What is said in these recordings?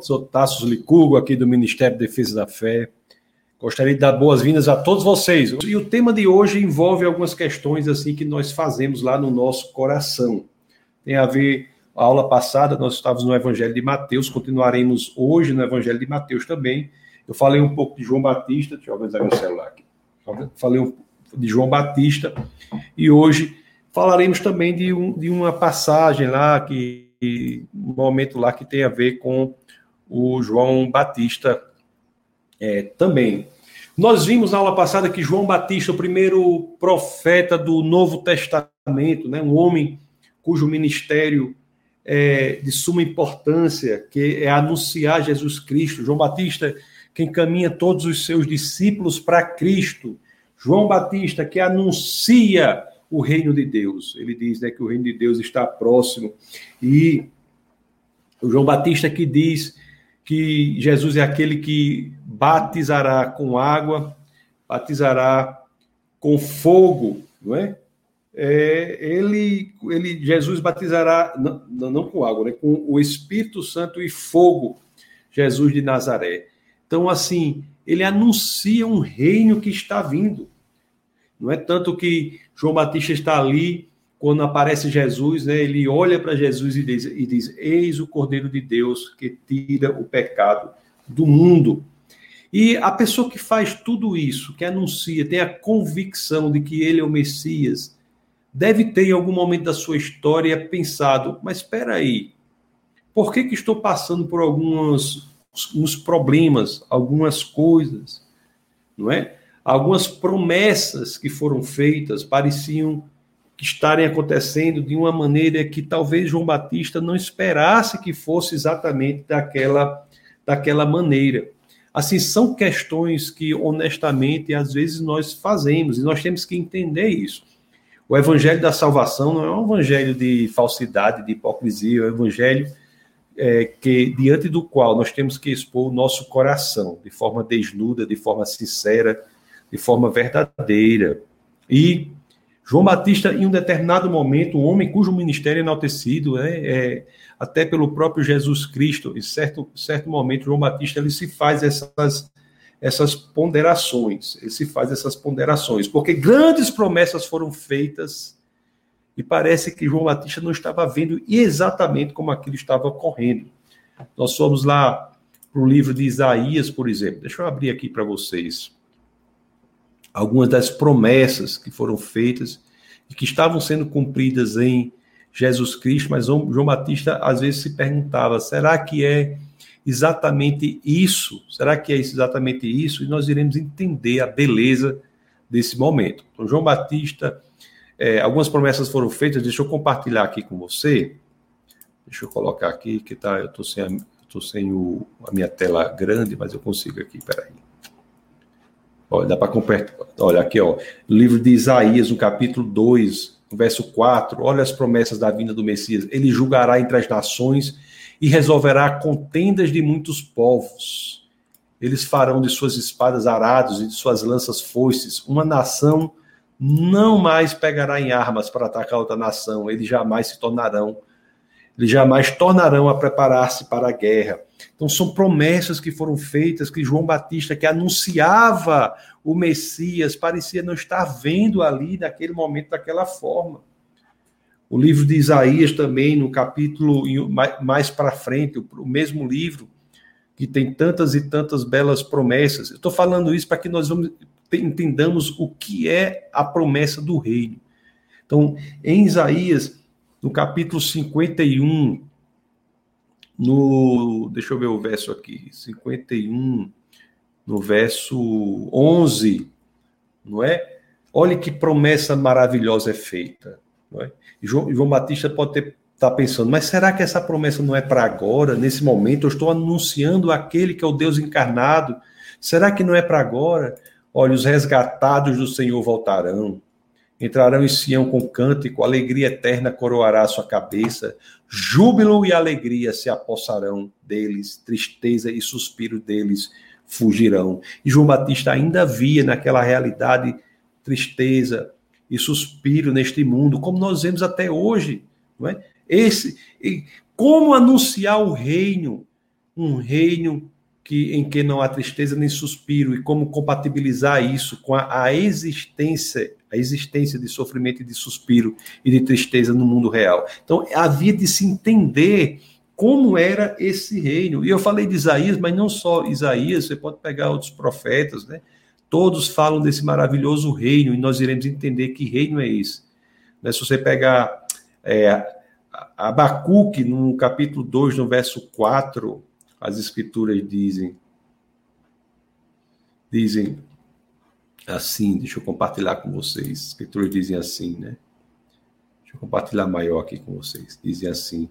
sou Tassos Licurgo, aqui do Ministério da Defesa da Fé. Gostaria de dar boas-vindas a todos vocês. E o tema de hoje envolve algumas questões assim que nós fazemos lá no nosso coração. Tem a ver a aula passada, nós estávamos no Evangelho de Mateus, continuaremos hoje no Evangelho de Mateus também. Eu falei um pouco de João Batista, deixa eu organizar meu celular aqui. Falei um, de João Batista e hoje falaremos também de, um, de uma passagem lá que um momento lá que tem a ver com o João Batista é, também. Nós vimos na aula passada que João Batista, o primeiro profeta do Novo Testamento, né, um homem cujo ministério é de suma importância, que é anunciar Jesus Cristo. João Batista, que encaminha todos os seus discípulos para Cristo. João Batista, que anuncia o reino de Deus. Ele diz né, que o reino de Deus está próximo. E o João Batista que diz que Jesus é aquele que batizará com água, batizará com fogo, não é? é ele, ele, Jesus batizará não, não com água, né? Com o Espírito Santo e fogo, Jesus de Nazaré. Então, assim, ele anuncia um reino que está vindo. Não é tanto que João Batista está ali quando aparece Jesus, né, ele olha para Jesus e diz, e diz: Eis o Cordeiro de Deus que tira o pecado do mundo. E a pessoa que faz tudo isso, que anuncia, tem a convicção de que ele é o Messias, deve ter em algum momento da sua história pensado: mas espera aí, por que, que estou passando por alguns uns problemas, algumas coisas, não é? Algumas promessas que foram feitas pareciam estarem acontecendo de uma maneira que talvez João Batista não esperasse que fosse exatamente daquela, daquela maneira. Assim, são questões que, honestamente, às vezes nós fazemos, e nós temos que entender isso. O evangelho da salvação não é um evangelho de falsidade, de hipocrisia, é um evangelho é, que, diante do qual nós temos que expor o nosso coração, de forma desnuda, de forma sincera, de forma verdadeira. E João Batista, em um determinado momento, um homem cujo ministério é enaltecido, é, é, até pelo próprio Jesus Cristo, em certo, certo momento, João Batista ele se faz essas, essas ponderações, ele se faz essas ponderações, porque grandes promessas foram feitas e parece que João Batista não estava vendo exatamente como aquilo estava ocorrendo. Nós fomos lá para o livro de Isaías, por exemplo. Deixa eu abrir aqui para vocês algumas das promessas que foram feitas e que estavam sendo cumpridas em Jesus Cristo, mas João Batista às vezes se perguntava: será que é exatamente isso? Será que é exatamente isso? E nós iremos entender a beleza desse momento. Então, João Batista, é, algumas promessas foram feitas, deixa eu compartilhar aqui com você. Deixa eu colocar aqui, que tá, eu estou sem, a, tô sem o, a minha tela grande, mas eu consigo aqui, peraí. Olha, dá para compartilhar. Olha aqui, ó. Livro de Isaías, no capítulo 2, no verso 4. Olha as promessas da vinda do Messias. Ele julgará entre as nações e resolverá contendas de muitos povos. Eles farão de suas espadas arados e de suas lanças foices. Uma nação não mais pegará em armas para atacar outra nação. Eles jamais se tornarão eles jamais tornarão a preparar-se para a guerra. Então, são promessas que foram feitas que João Batista, que anunciava o Messias, parecia não estar vendo ali naquele momento daquela forma. O livro de Isaías também, no capítulo mais para frente, o mesmo livro, que tem tantas e tantas belas promessas. Eu estou falando isso para que nós vamos, entendamos o que é a promessa do reino. Então, em Isaías, no capítulo 51, no. Deixa eu ver o verso aqui. 51, no verso 11, não é? Olha que promessa maravilhosa é feita. Não é? João, João Batista pode ter está pensando, mas será que essa promessa não é para agora, nesse momento? Eu estou anunciando aquele que é o Deus encarnado. Será que não é para agora? Olha, os resgatados do Senhor voltarão. Entrarão em Sião com cântico, alegria eterna coroará a sua cabeça, júbilo e alegria se apossarão deles, tristeza e suspiro deles fugirão. E João Batista ainda via naquela realidade tristeza e suspiro neste mundo, como nós vemos até hoje, não é? Esse, como anunciar o reino um reino que, em que não há tristeza nem suspiro e como compatibilizar isso com a, a existência a existência de sofrimento e de suspiro e de tristeza no mundo real. Então havia de se entender como era esse reino. E eu falei de Isaías, mas não só Isaías, você pode pegar outros profetas, né? Todos falam desse maravilhoso reino e nós iremos entender que reino é esse. Né? Se você pegar é, Abacuque, no capítulo 2, no verso 4, as escrituras dizem, dizem assim, deixa eu compartilhar com vocês. As escrituras dizem assim, né? Deixa eu compartilhar maior aqui com vocês. Dizem assim.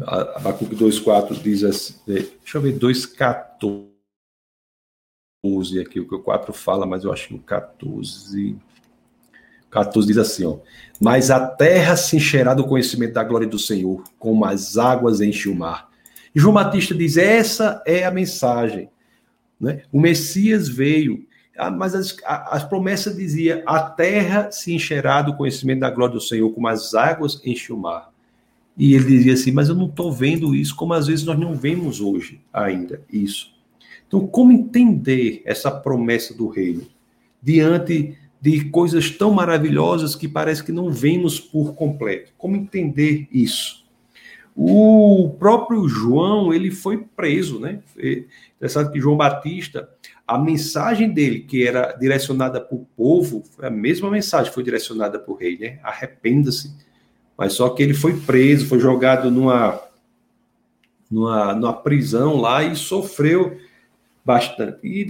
Abacuque 2,4 diz assim. Deixa eu ver, 2,14 aqui, o que o 4 fala, mas eu acho que o 14. 14 diz assim, ó. Mas a terra se encherá do conhecimento da glória do Senhor, como as águas enchem o mar. João Batista diz: essa é a mensagem. Né? O Messias veio, ah, mas as, as promessas diziam: a terra se encherá do conhecimento da glória do Senhor, como as águas enchem o mar. E ele dizia assim: mas eu não estou vendo isso, como às vezes nós não vemos hoje ainda isso. Então, como entender essa promessa do reino diante de coisas tão maravilhosas que parece que não vemos por completo? Como entender isso? O próprio João, ele foi preso, né? Interessante que João Batista, a mensagem dele, que era direcionada para o povo, a mesma mensagem foi direcionada para o rei, né? Arrependa-se. Mas só que ele foi preso, foi jogado numa, numa, numa prisão lá e sofreu bastante. E,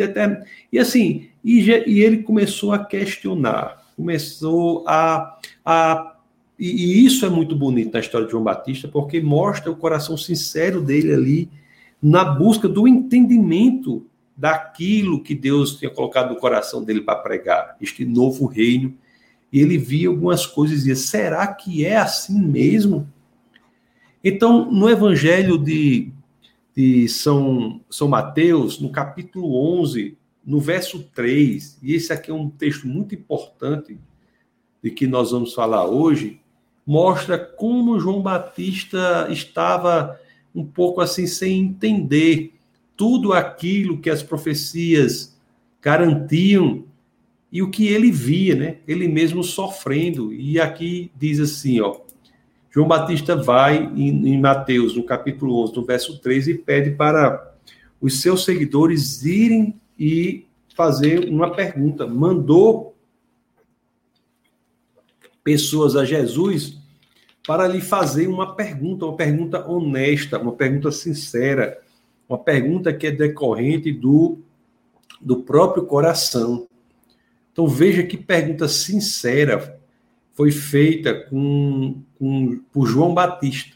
e assim, e, e ele começou a questionar, começou a, a e, e, isso é muito bonito na história de João Batista, porque mostra o coração sincero dele ali na busca do entendimento daquilo que Deus tinha colocado no coração dele para pregar, este novo reino. E ele via algumas coisas e dizia: será que é assim mesmo? Então, no Evangelho de, de São, São Mateus, no capítulo 11, no verso 3, e esse aqui é um texto muito importante de que nós vamos falar hoje, mostra como João Batista estava um pouco assim sem entender tudo aquilo que as profecias garantiam e o que ele via, né? Ele mesmo sofrendo. E aqui diz assim, ó, João Batista vai em, em Mateus, no capítulo 11, no verso 3, e pede para os seus seguidores irem e fazer uma pergunta. Mandou pessoas a Jesus para lhe fazer uma pergunta, uma pergunta honesta, uma pergunta sincera, uma pergunta que é decorrente do, do próprio coração. Então veja que pergunta sincera foi feita com, com, por João Batista.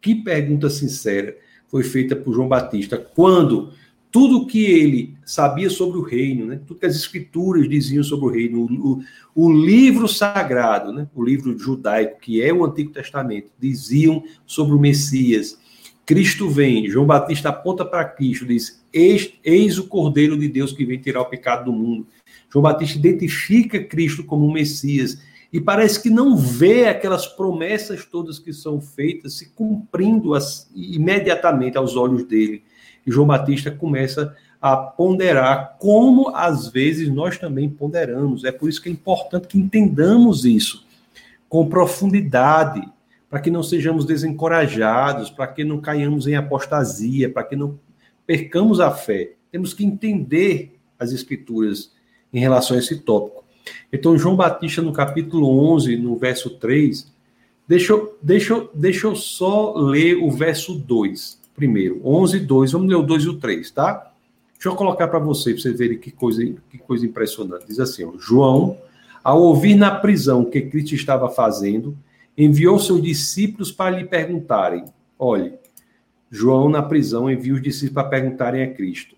Que pergunta sincera foi feita por João Batista quando tudo que ele sabia sobre o reino, né? tudo que as escrituras diziam sobre o reino, o, o, livro sagrado, né? o livro judaico, que é o Antigo Testamento, diziam sobre o Messias. Cristo vem, João Batista aponta para Cristo, diz: eis, eis o Cordeiro de Deus que vem tirar o pecado do mundo. João Batista identifica Cristo como o Messias e parece que não vê aquelas promessas todas que são feitas se cumprindo as, imediatamente aos olhos dele. João Batista começa a ponderar como às vezes nós também ponderamos. É por isso que é importante que entendamos isso com profundidade, para que não sejamos desencorajados, para que não caiamos em apostasia, para que não percamos a fé. Temos que entender as escrituras em relação a esse tópico. Então, João Batista, no capítulo 11, no verso 3, deixa deixa, deixa eu só ler o verso 2 primeiro. 11, 2. Vamos ler o 2 e o 3, tá? Deixa eu colocar para você, para vocês verem que coisa, que coisa impressionante. Diz assim: ó, João, ao ouvir na prisão o que Cristo estava fazendo, enviou seus discípulos para lhe perguntarem: olhe, João na prisão envia os discípulos para perguntarem a Cristo: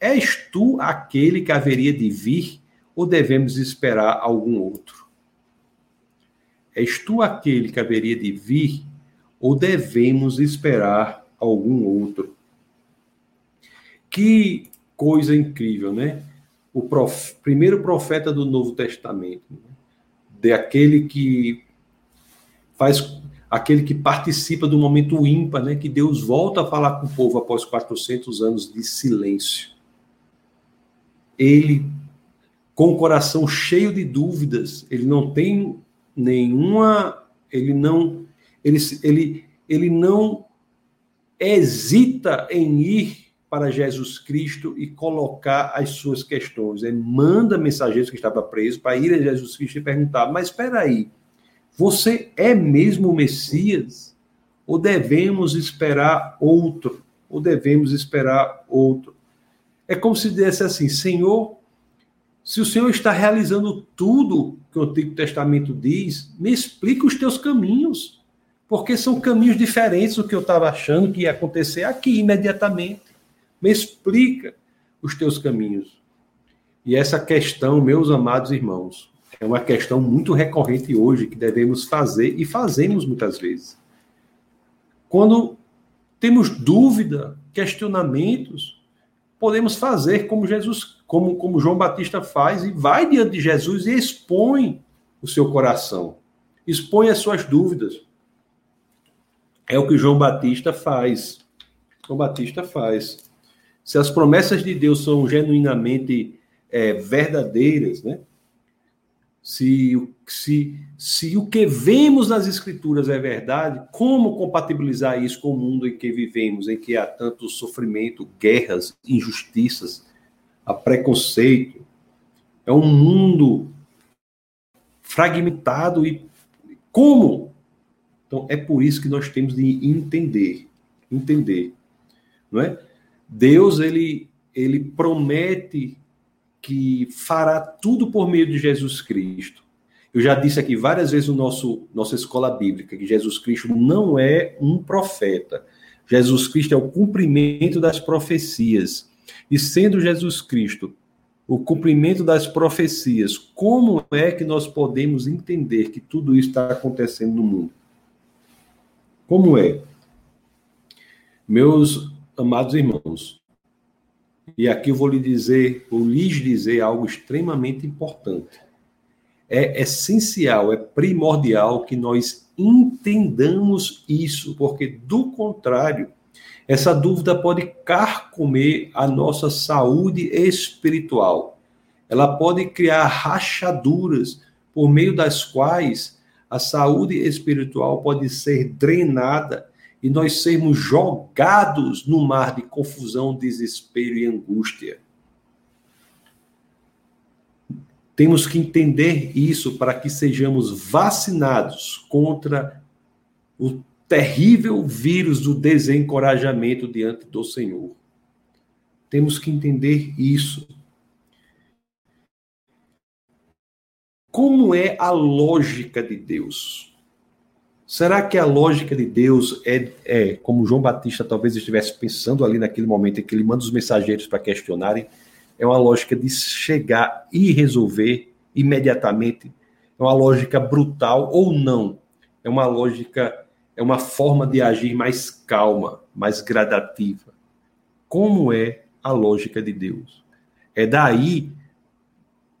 És tu aquele que haveria de vir ou devemos esperar algum outro? És tu aquele que haveria de vir ou devemos esperar algum outro. Que coisa incrível, né? O prof... primeiro profeta do Novo Testamento, né? de aquele que faz aquele que participa do momento ímpar, né, que Deus volta a falar com o povo após 400 anos de silêncio. Ele, com o coração cheio de dúvidas, ele não tem nenhuma, ele não, ele, ele, ele não hesita em ir para Jesus Cristo e colocar as suas questões. Ele manda mensageiros que estavam presos para ir a Jesus Cristo e perguntar: Mas espera aí, você é mesmo o Messias? Ou devemos esperar outro? Ou devemos esperar outro? É como se dissesse assim: Senhor, se o Senhor está realizando tudo que o Antigo Testamento diz, me explica os teus caminhos. Porque são caminhos diferentes do que eu estava achando que ia acontecer aqui imediatamente. Me explica os teus caminhos. E essa questão, meus amados irmãos, é uma questão muito recorrente hoje que devemos fazer e fazemos muitas vezes. Quando temos dúvida, questionamentos, podemos fazer como Jesus, como, como João Batista faz e vai diante de Jesus e expõe o seu coração, expõe as suas dúvidas. É o que João Batista faz. João Batista faz. Se as promessas de Deus são genuinamente é, verdadeiras, né? se, se, se o que vemos nas Escrituras é verdade, como compatibilizar isso com o mundo em que vivemos, em que há tanto sofrimento, guerras, injustiças, há preconceito? É um mundo fragmentado e como? Então é por isso que nós temos de entender, entender, não é? Deus ele ele promete que fará tudo por meio de Jesus Cristo. Eu já disse aqui várias vezes no nosso nossa escola bíblica que Jesus Cristo não é um profeta. Jesus Cristo é o cumprimento das profecias. E sendo Jesus Cristo o cumprimento das profecias, como é que nós podemos entender que tudo isso está acontecendo no mundo? Como é? Meus amados irmãos, e aqui eu vou lhe dizer, vou lhes dizer algo extremamente importante. É essencial, é primordial que nós entendamos isso, porque do contrário, essa dúvida pode carcomer a nossa saúde espiritual. Ela pode criar rachaduras por meio das quais a saúde espiritual pode ser drenada e nós sermos jogados no mar de confusão, desespero e angústia. Temos que entender isso para que sejamos vacinados contra o terrível vírus do desencorajamento diante do Senhor. Temos que entender isso. Como é a lógica de Deus? Será que a lógica de Deus é, é, como João Batista talvez estivesse pensando ali naquele momento em que ele manda os mensageiros para questionarem, é uma lógica de chegar e resolver imediatamente? É uma lógica brutal ou não? É uma lógica, é uma forma de agir mais calma, mais gradativa. Como é a lógica de Deus? É daí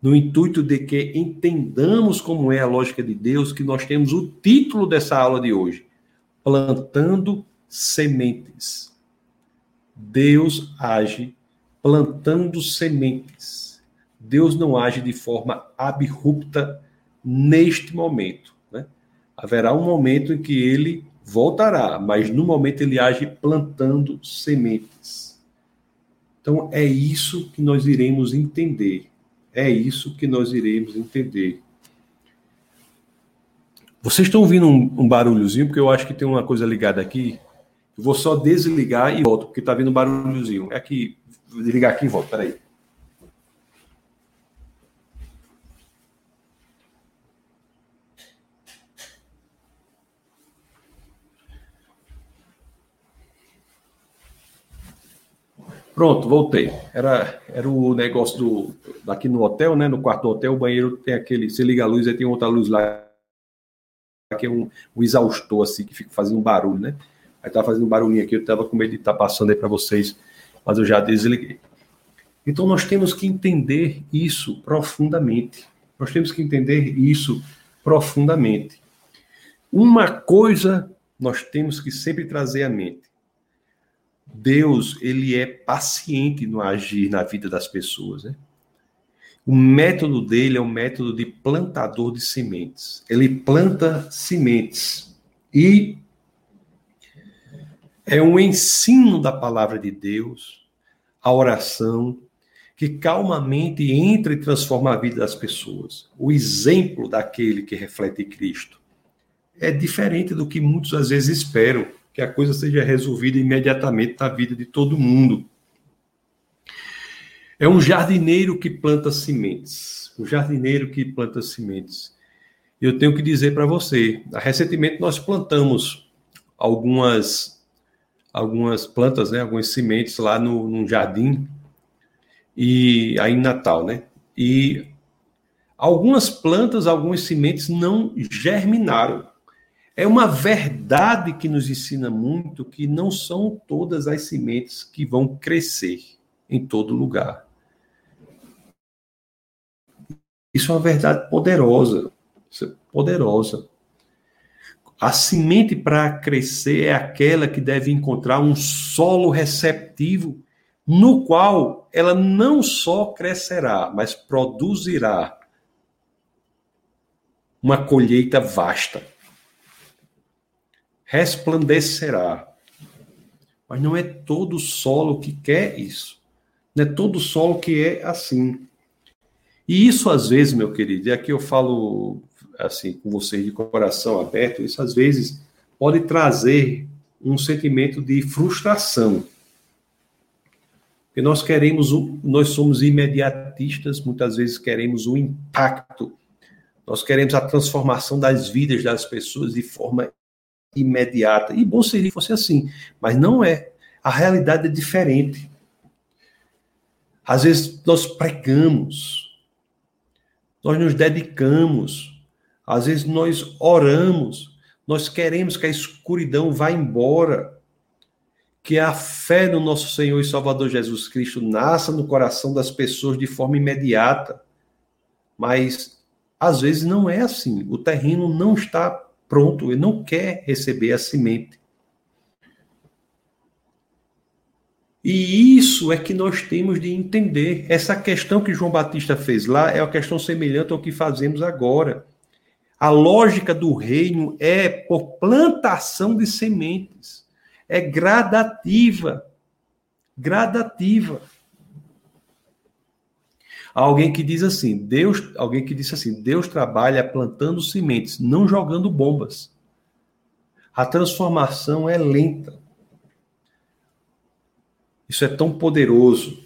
no intuito de que entendamos como é a lógica de Deus, que nós temos o título dessa aula de hoje: Plantando Sementes. Deus age plantando sementes. Deus não age de forma abrupta neste momento. Né? Haverá um momento em que ele voltará, mas no momento ele age plantando sementes. Então é isso que nós iremos entender é isso que nós iremos entender. Vocês estão ouvindo um, um barulhozinho, porque eu acho que tem uma coisa ligada aqui. Eu vou só desligar e volto, porque está vindo um barulhozinho. É aqui, vou desligar aqui e volto, peraí. Pronto, voltei. Era, era o negócio do daqui no hotel, né? No quarto do hotel, o banheiro tem aquele. Você liga a luz, aí tem outra luz lá que é um, um exaustor assim que fica fazendo um barulho, né? Aí tava fazendo um barulhinho aqui, eu tava com medo de estar tá passando aí para vocês, mas eu já desliguei. Então nós temos que entender isso profundamente. Nós temos que entender isso profundamente. Uma coisa nós temos que sempre trazer à mente. Deus, ele é paciente no agir na vida das pessoas, né? O método dele é o método de plantador de sementes. Ele planta sementes e é um ensino da palavra de Deus, a oração, que calmamente entra e transforma a vida das pessoas. O exemplo daquele que reflete Cristo é diferente do que muitos às vezes esperam, que a coisa seja resolvida imediatamente na vida de todo mundo. É um jardineiro que planta sementes. Um jardineiro que planta sementes. Eu tenho que dizer para você, recentemente nós plantamos algumas algumas plantas, né, algumas sementes lá no, num jardim e aí em Natal, né? E algumas plantas, algumas sementes não germinaram. É uma verdade que nos ensina muito que não são todas as sementes que vão crescer em todo lugar. Isso é uma verdade poderosa, é poderosa. A semente para crescer é aquela que deve encontrar um solo receptivo, no qual ela não só crescerá, mas produzirá uma colheita vasta. Resplandecerá. Mas não é todo solo que quer isso. Não é todo solo que é assim. E isso, às vezes, meu querido, e aqui eu falo assim com vocês de coração aberto, isso às vezes pode trazer um sentimento de frustração. Porque nós queremos, nós somos imediatistas, muitas vezes queremos o impacto, nós queremos a transformação das vidas das pessoas de forma imediata. E bom seria que fosse assim, mas não é. A realidade é diferente. Às vezes nós pregamos, nós nos dedicamos, às vezes nós oramos, nós queremos que a escuridão vá embora, que a fé no nosso Senhor e Salvador Jesus Cristo nasça no coração das pessoas de forma imediata. Mas às vezes não é assim. O terreno não está pronto, ele não quer receber a semente. E isso é que nós temos de entender. Essa questão que João Batista fez lá é uma questão semelhante ao que fazemos agora. A lógica do reino é por plantação de sementes. É gradativa. Gradativa. Alguém que diz assim, Deus, alguém que disse assim, Deus trabalha plantando sementes, não jogando bombas. A transformação é lenta. Isso é tão poderoso.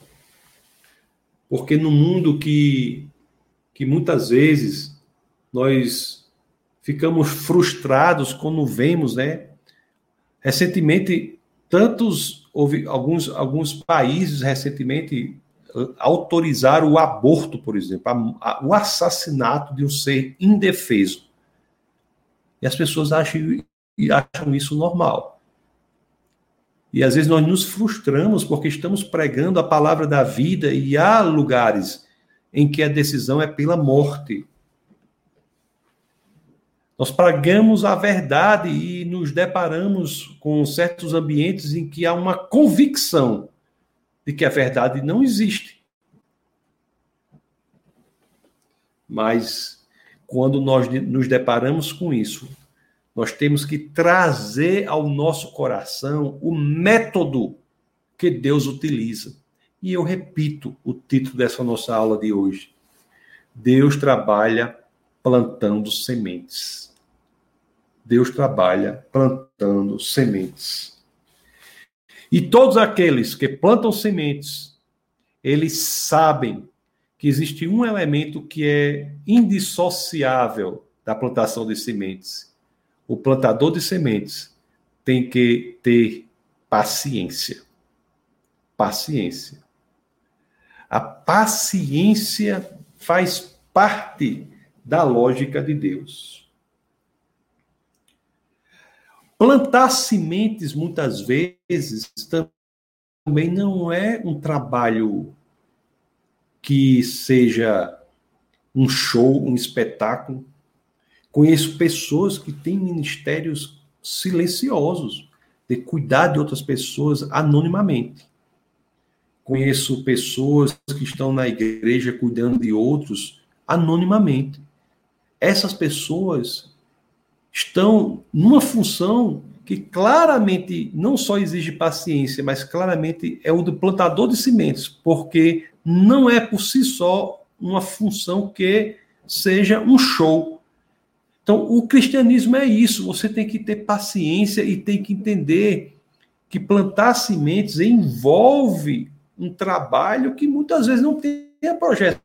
Porque no mundo que, que muitas vezes nós ficamos frustrados quando vemos, né? Recentemente, tantos, houve alguns, alguns países recentemente autorizaram o aborto, por exemplo, a, a, o assassinato de um ser indefeso. E as pessoas acham, acham isso normal. E às vezes nós nos frustramos porque estamos pregando a palavra da vida e há lugares em que a decisão é pela morte. Nós pregamos a verdade e nos deparamos com certos ambientes em que há uma convicção de que a verdade não existe. Mas quando nós nos deparamos com isso, nós temos que trazer ao nosso coração o método que Deus utiliza. E eu repito o título dessa nossa aula de hoje. Deus trabalha plantando sementes. Deus trabalha plantando sementes. E todos aqueles que plantam sementes, eles sabem que existe um elemento que é indissociável da plantação de sementes, o plantador de sementes tem que ter paciência. Paciência. A paciência faz parte da lógica de Deus. Plantar sementes, muitas vezes, também não é um trabalho que seja um show, um espetáculo Conheço pessoas que têm ministérios silenciosos, de cuidar de outras pessoas anonimamente. Conheço pessoas que estão na igreja cuidando de outros anonimamente. Essas pessoas estão numa função que claramente não só exige paciência, mas claramente é o do plantador de sementes, porque não é por si só uma função que seja um show. Então, o cristianismo é isso, você tem que ter paciência e tem que entender que plantar sementes envolve um trabalho que muitas vezes não tem a projeção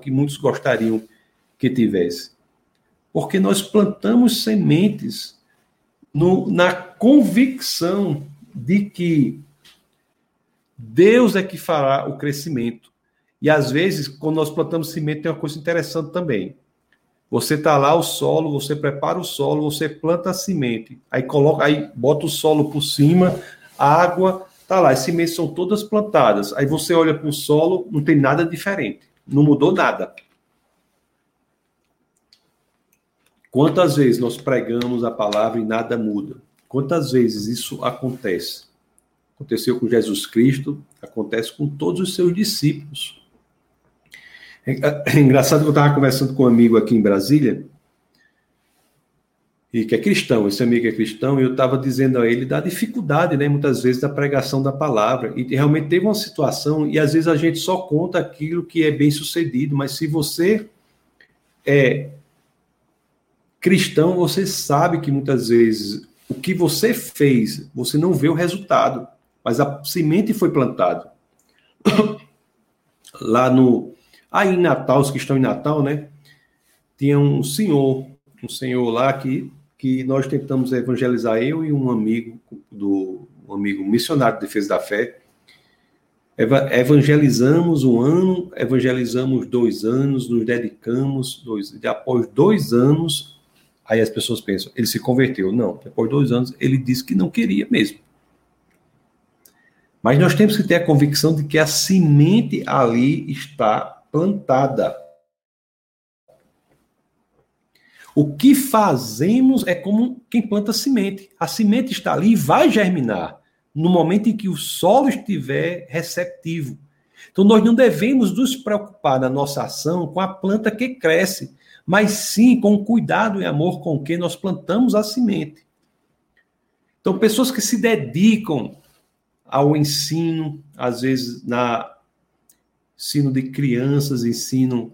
que muitos gostariam que tivesse. Porque nós plantamos sementes no, na convicção de que Deus é que fará o crescimento. E às vezes, quando nós plantamos semente, tem uma coisa interessante também. Você tá lá o solo, você prepara o solo, você planta a semente, aí coloca, aí bota o solo por cima, água, tá lá, as sementes são todas plantadas. Aí você olha para o solo, não tem nada diferente, não mudou nada. Quantas vezes nós pregamos a palavra e nada muda? Quantas vezes isso acontece? Aconteceu com Jesus Cristo, acontece com todos os seus discípulos. É, é engraçado que eu estava conversando com um amigo aqui em Brasília, e que é cristão, esse amigo é cristão, e eu estava dizendo a ele da dificuldade, né, muitas vezes, da pregação da palavra. E realmente teve uma situação, e às vezes a gente só conta aquilo que é bem sucedido, mas se você é cristão, você sabe que muitas vezes o que você fez, você não vê o resultado, mas a semente foi plantada. Lá no. Aí em Natal, os que estão em Natal, né? Tinha um senhor, um senhor lá que, que nós tentamos evangelizar, eu e um amigo, do um amigo missionário de defesa da fé. Evangelizamos um ano, evangelizamos dois anos, nos dedicamos, dois, após dois anos, Aí as pessoas pensam, ele se converteu. Não, depois de dois anos, ele disse que não queria mesmo. Mas nós temos que ter a convicção de que a semente ali está plantada. O que fazemos é como quem planta semente. A semente está ali e vai germinar no momento em que o solo estiver receptivo. Então, nós não devemos nos preocupar na nossa ação com a planta que cresce, mas sim com o cuidado e amor com que nós plantamos a semente. Então, pessoas que se dedicam ao ensino, às vezes na ensino de crianças, ensino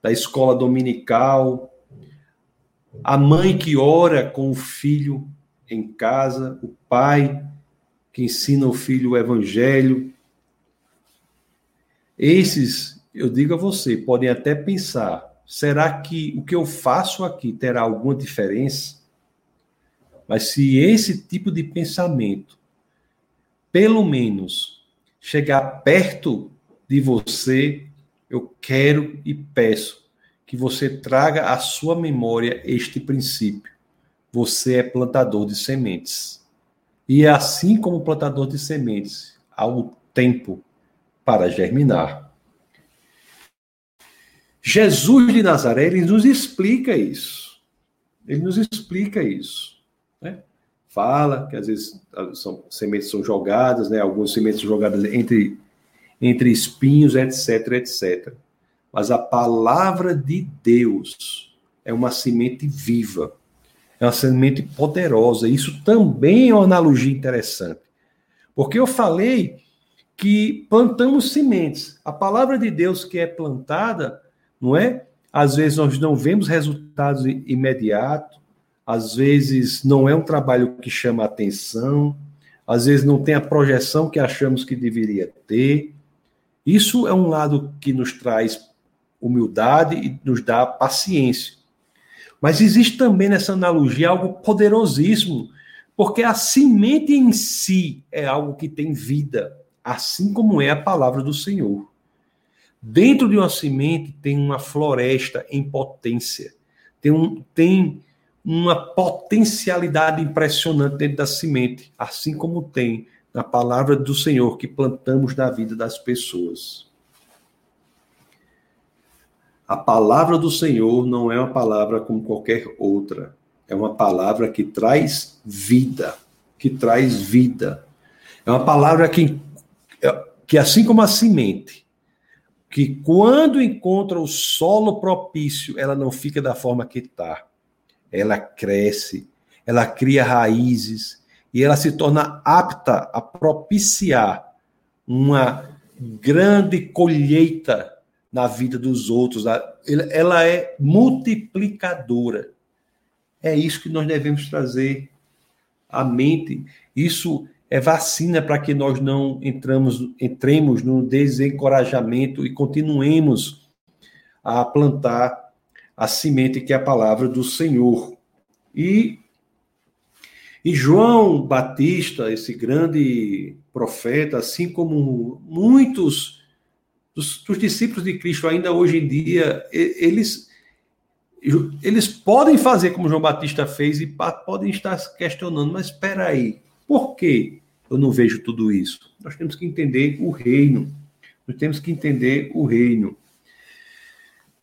da escola dominical, a mãe que ora com o filho em casa, o pai que ensina o filho o evangelho. Esses, eu digo a você, podem até pensar será que o que eu faço aqui terá alguma diferença? Mas se esse tipo de pensamento, pelo menos, chegar perto de você, eu quero e peço que você traga à sua memória este princípio. Você é plantador de sementes. E é assim como plantador de sementes, há um tempo para germinar. Jesus de Nazaré, ele nos explica isso. Ele nos explica isso. Né? Fala que às vezes são, sementes são jogadas, né? algumas sementes são jogadas entre, entre espinhos, etc, etc. Mas a palavra de Deus é uma semente viva, é uma semente poderosa. Isso também é uma analogia interessante. Porque eu falei que plantamos sementes. A palavra de Deus que é plantada não é? Às vezes nós não vemos resultados imediatos, às vezes não é um trabalho que chama atenção, às vezes não tem a projeção que achamos que deveria ter. Isso é um lado que nos traz humildade e nos dá paciência. Mas existe também nessa analogia algo poderosíssimo, porque a semente em si é algo que tem vida, assim como é a palavra do Senhor. Dentro de uma semente tem uma floresta em potência. Tem, um, tem uma potencialidade impressionante dentro da semente, assim como tem na palavra do Senhor que plantamos na vida das pessoas. A palavra do Senhor não é uma palavra como qualquer outra. É uma palavra que traz vida, que traz vida. É uma palavra que, que assim como a semente, que quando encontra o solo propício, ela não fica da forma que está. Ela cresce, ela cria raízes e ela se torna apta a propiciar uma grande colheita na vida dos outros. Ela é multiplicadora. É isso que nós devemos trazer à mente. Isso é vacina para que nós não entramos, entremos no desencorajamento e continuemos a plantar a semente que é a palavra do Senhor. E, e João Batista, esse grande profeta, assim como muitos dos, dos discípulos de Cristo ainda hoje em dia, eles eles podem fazer como João Batista fez e podem estar questionando, mas espera aí, por que eu não vejo tudo isso? Nós temos que entender o reino. Nós temos que entender o reino.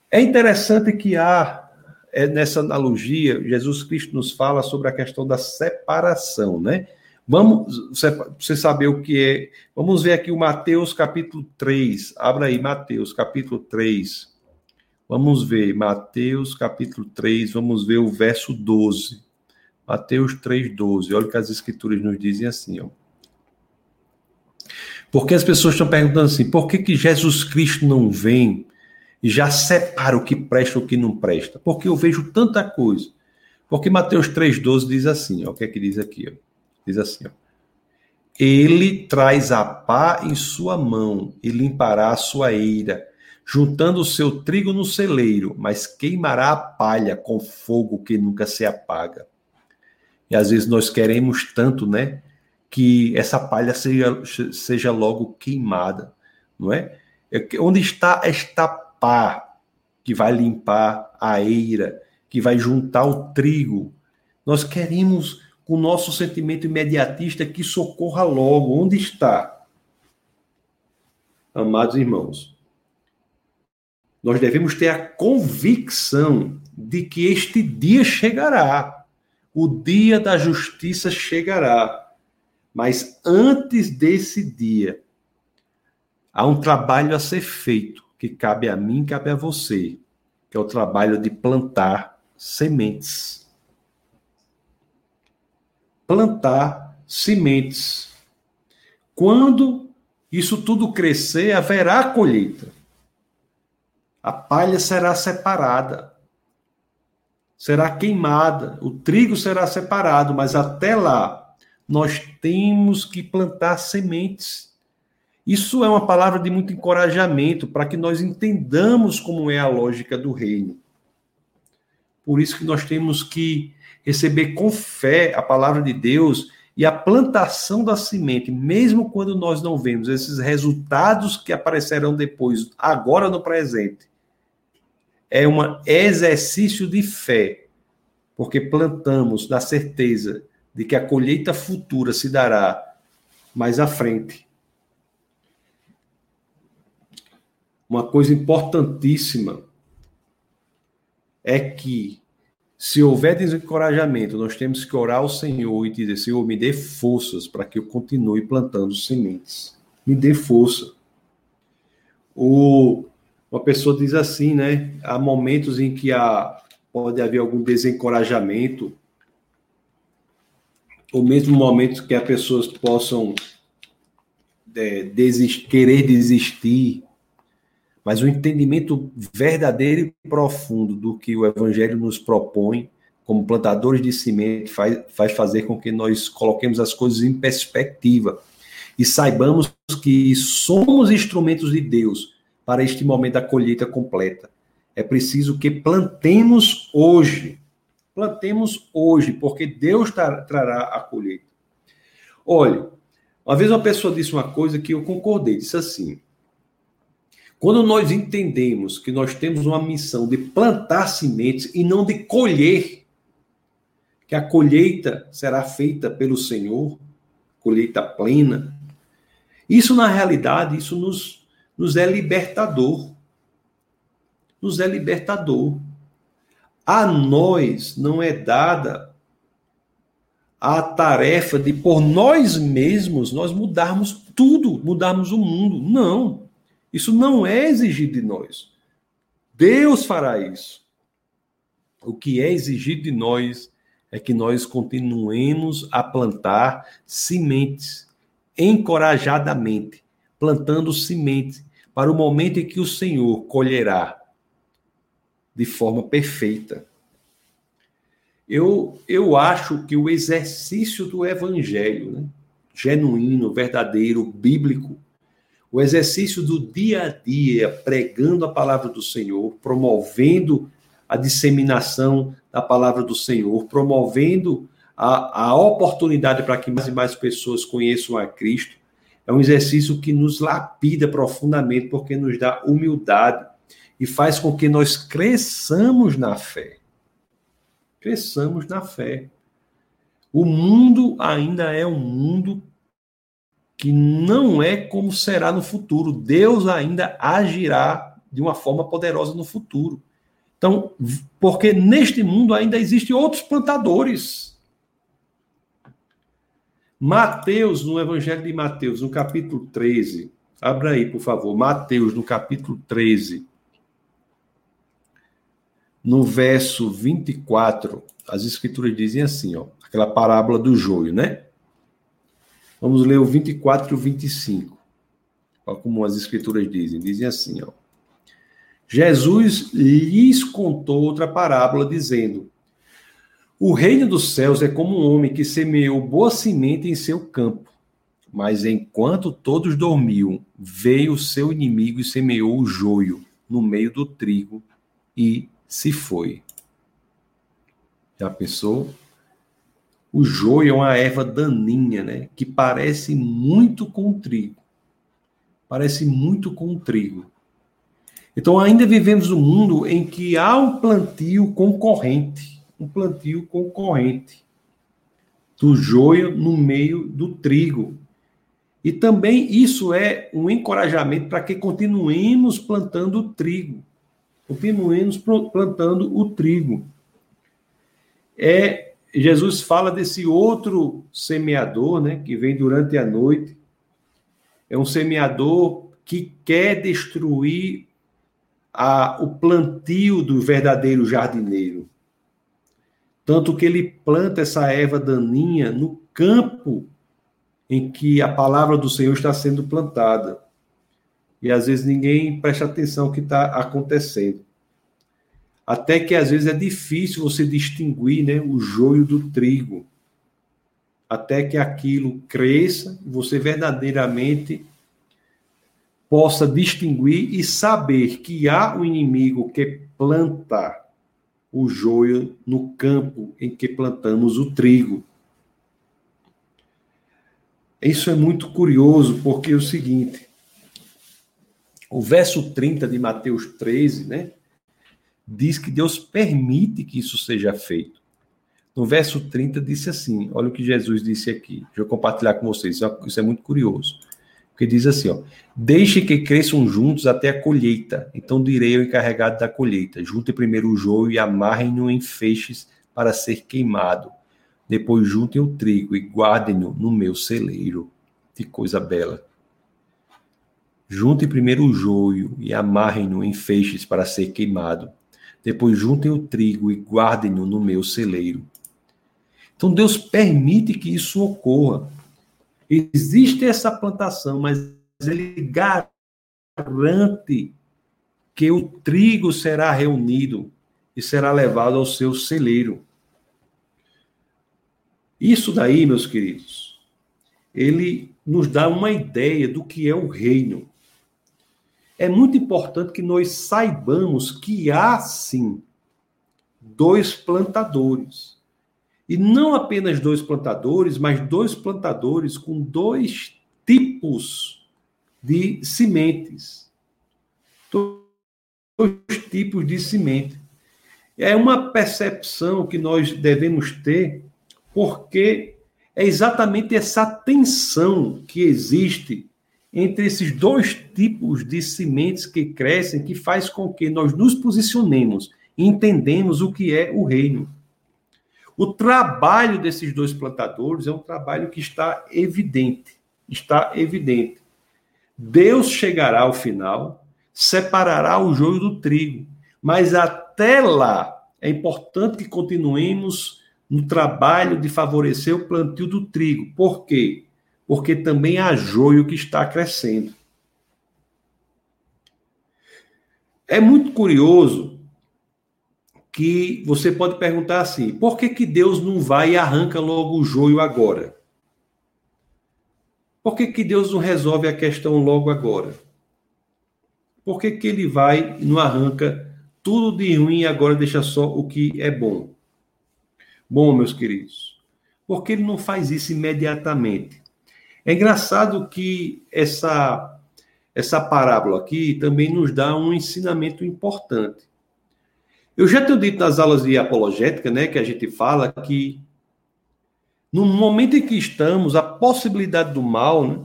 É interessante que há é, nessa analogia, Jesus Cristo nos fala sobre a questão da separação, né? Vamos, você saber o que é. Vamos ver aqui o Mateus capítulo 3. Abra aí, Mateus capítulo 3. Vamos ver, Mateus capítulo 3, vamos ver o verso 12. Mateus 3, 12. Olha o que as escrituras nos dizem assim, ó. Porque as pessoas estão perguntando assim, por que, que Jesus Cristo não vem e já separa o que presta e o que não presta? Porque eu vejo tanta coisa. Porque Mateus 3,12 diz assim, ó, o que é que diz aqui? Ó? Diz assim, ó, Ele traz a pá em sua mão e limpará a sua eira juntando o seu trigo no celeiro, mas queimará a palha com fogo que nunca se apaga. E às vezes nós queremos tanto, né, que essa palha seja, seja logo queimada, não é? é onde está esta pá que vai limpar a eira, que vai juntar o trigo? Nós queremos, com o nosso sentimento imediatista, que socorra logo. Onde está? Amados irmãos, nós devemos ter a convicção de que este dia chegará. O dia da justiça chegará. Mas antes desse dia, há um trabalho a ser feito, que cabe a mim, cabe a você, que é o trabalho de plantar sementes. Plantar sementes. Quando isso tudo crescer, haverá colheita. A palha será separada, será queimada, o trigo será separado, mas até lá nós temos que plantar sementes. Isso é uma palavra de muito encorajamento para que nós entendamos como é a lógica do reino. Por isso que nós temos que receber com fé a palavra de Deus e a plantação da semente, mesmo quando nós não vemos esses resultados que aparecerão depois, agora no presente, é um exercício de fé, porque plantamos na certeza de que a colheita futura se dará mais à frente. Uma coisa importantíssima é que, se houver desencorajamento, nós temos que orar ao Senhor e dizer: Senhor, me dê forças para que eu continue plantando sementes. Me dê força. O uma pessoa diz assim, né? Há momentos em que há, pode haver algum desencorajamento, ou mesmo momentos que as pessoas possam é, querer desistir, mas o entendimento verdadeiro e profundo do que o Evangelho nos propõe, como plantadores de semente, faz, faz fazer com que nós coloquemos as coisas em perspectiva e saibamos que somos instrumentos de Deus para este momento da colheita completa. É preciso que plantemos hoje. Plantemos hoje, porque Deus trará a colheita. Olha, uma vez uma pessoa disse uma coisa que eu concordei, disse assim: quando nós entendemos que nós temos uma missão de plantar sementes e não de colher, que a colheita será feita pelo Senhor, colheita plena, isso na realidade, isso nos nos é libertador. nos é libertador. A nós não é dada a tarefa de, por nós mesmos, nós mudarmos tudo, mudarmos o mundo. Não. Isso não é exigido de nós. Deus fará isso. O que é exigido de nós é que nós continuemos a plantar sementes encorajadamente, plantando sementes para o momento em que o Senhor colherá de forma perfeita. Eu, eu acho que o exercício do evangelho, né, genuíno, verdadeiro, bíblico, o exercício do dia a dia, pregando a palavra do Senhor, promovendo a disseminação da palavra do Senhor, promovendo a, a oportunidade para que mais e mais pessoas conheçam a Cristo, é um exercício que nos lapida profundamente, porque nos dá humildade e faz com que nós cresçamos na fé. Cresçamos na fé. O mundo ainda é um mundo que não é como será no futuro. Deus ainda agirá de uma forma poderosa no futuro. Então, porque neste mundo ainda existem outros plantadores. Mateus, no Evangelho de Mateus, no capítulo 13, abra aí, por favor, Mateus, no capítulo 13, no verso 24, as escrituras dizem assim, ó, aquela parábola do joio, né? Vamos ler o 24 e o 25. Olha como as escrituras dizem. Dizem assim, ó. Jesus lhes contou outra parábola, dizendo: O reino dos céus é como um homem que semeou boa semente em seu campo. Mas enquanto todos dormiam, veio o seu inimigo e semeou o joio no meio do trigo e se foi. Já pensou? O joio é uma erva daninha, né? Que parece muito com o trigo. Parece muito com o trigo. Então, ainda vivemos um mundo em que há um plantio concorrente, um plantio concorrente do joio no meio do trigo. E também isso é um encorajamento para que continuemos plantando o trigo, continuemos plantando o trigo. É Jesus fala desse outro semeador, né, que vem durante a noite. É um semeador que quer destruir a, o plantio do verdadeiro jardineiro. Tanto que ele planta essa erva daninha no campo em que a palavra do Senhor está sendo plantada. E às vezes ninguém presta atenção no que está acontecendo. Até que às vezes é difícil você distinguir né, o joio do trigo. Até que aquilo cresça você verdadeiramente possa distinguir e saber que há um inimigo que planta o joio no campo em que plantamos o trigo. Isso é muito curioso, porque é o seguinte: o verso 30 de Mateus 13, né, diz que Deus permite que isso seja feito. No verso 30 disse assim: olha o que Jesus disse aqui. Deixa eu compartilhar com vocês, isso é muito curioso. Porque diz assim, ó, deixe que cresçam juntos até a colheita. Então direi ao encarregado da colheita, junte primeiro o joio e amarrem-no em feixes para ser queimado. Depois juntem o trigo e guardem-no no meu celeiro. Que coisa bela. Junte primeiro o joio e amarrem-no em feixes para ser queimado. Depois juntem o trigo e guardem-no no meu celeiro. Então Deus permite que isso ocorra. Existe essa plantação, mas ele garante que o trigo será reunido e será levado ao seu celeiro. Isso daí, meus queridos, ele nos dá uma ideia do que é o reino. É muito importante que nós saibamos que há sim dois plantadores. E não apenas dois plantadores, mas dois plantadores com dois tipos de sementes. Dois tipos de semente. É uma percepção que nós devemos ter, porque é exatamente essa tensão que existe entre esses dois tipos de sementes que crescem, que faz com que nós nos posicionemos e entendemos o que é o reino. O trabalho desses dois plantadores é um trabalho que está evidente, está evidente. Deus chegará ao final, separará o joio do trigo, mas até lá é importante que continuemos no trabalho de favorecer o plantio do trigo. Por quê? Porque também há joio que está crescendo. É muito curioso que você pode perguntar assim: por que, que Deus não vai e arranca logo o joio agora? Por que, que Deus não resolve a questão logo agora? Por que, que ele vai e não arranca tudo de ruim e agora deixa só o que é bom? Bom, meus queridos, porque ele não faz isso imediatamente. É engraçado que essa, essa parábola aqui também nos dá um ensinamento importante. Eu já tenho dito nas aulas de apologética, né, que a gente fala que no momento em que estamos, a possibilidade do mal né,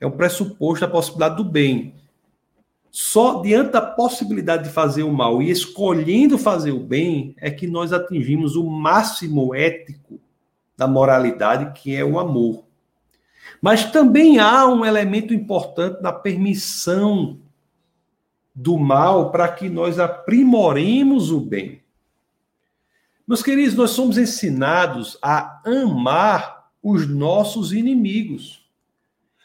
é um pressuposto da possibilidade do bem. Só diante da possibilidade de fazer o mal e escolhendo fazer o bem é que nós atingimos o máximo ético da moralidade, que é o amor. Mas também há um elemento importante na permissão do mal para que nós aprimoremos o bem. Meus queridos, nós somos ensinados a amar os nossos inimigos.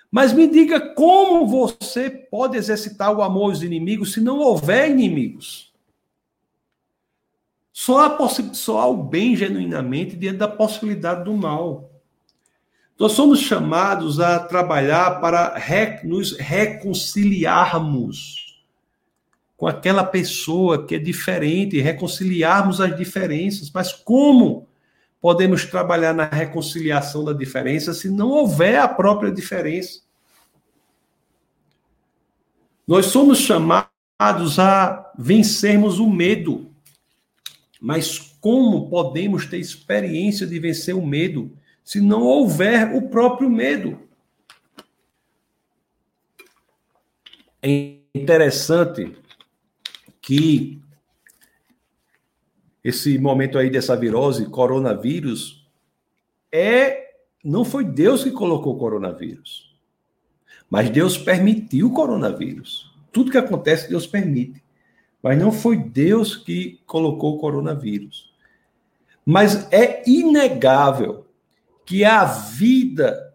Mas me diga como você pode exercitar o amor aos inimigos se não houver inimigos? Só há, só há o bem genuinamente diante da possibilidade do mal. Nós somos chamados a trabalhar para re nos reconciliarmos com aquela pessoa que é diferente, reconciliarmos as diferenças. Mas como podemos trabalhar na reconciliação da diferença se não houver a própria diferença? Nós somos chamados a vencermos o medo. Mas como podemos ter experiência de vencer o medo se não houver o próprio medo? É interessante que esse momento aí dessa virose, coronavírus, é não foi Deus que colocou o coronavírus. Mas Deus permitiu o coronavírus. Tudo que acontece, Deus permite. Mas não foi Deus que colocou o coronavírus. Mas é inegável que a vida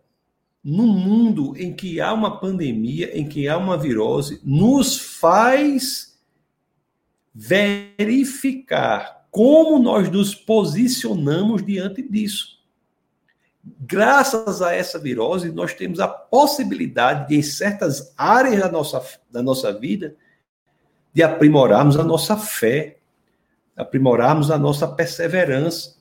no mundo em que há uma pandemia, em que há uma virose, nos faz verificar como nós nos posicionamos diante disso. Graças a essa virose, nós temos a possibilidade de, em certas áreas da nossa, da nossa vida, de aprimorarmos a nossa fé, aprimorarmos a nossa perseverança.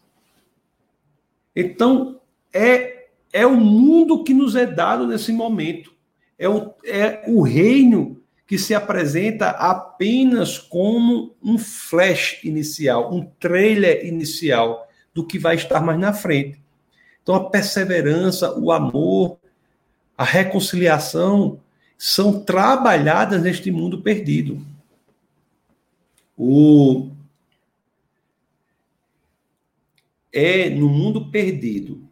Então, é, é o mundo que nos é dado nesse momento. É o, é o reino que se apresenta apenas como um flash inicial, um trailer inicial do que vai estar mais na frente. Então, a perseverança, o amor, a reconciliação são trabalhadas neste mundo perdido. O é no mundo perdido,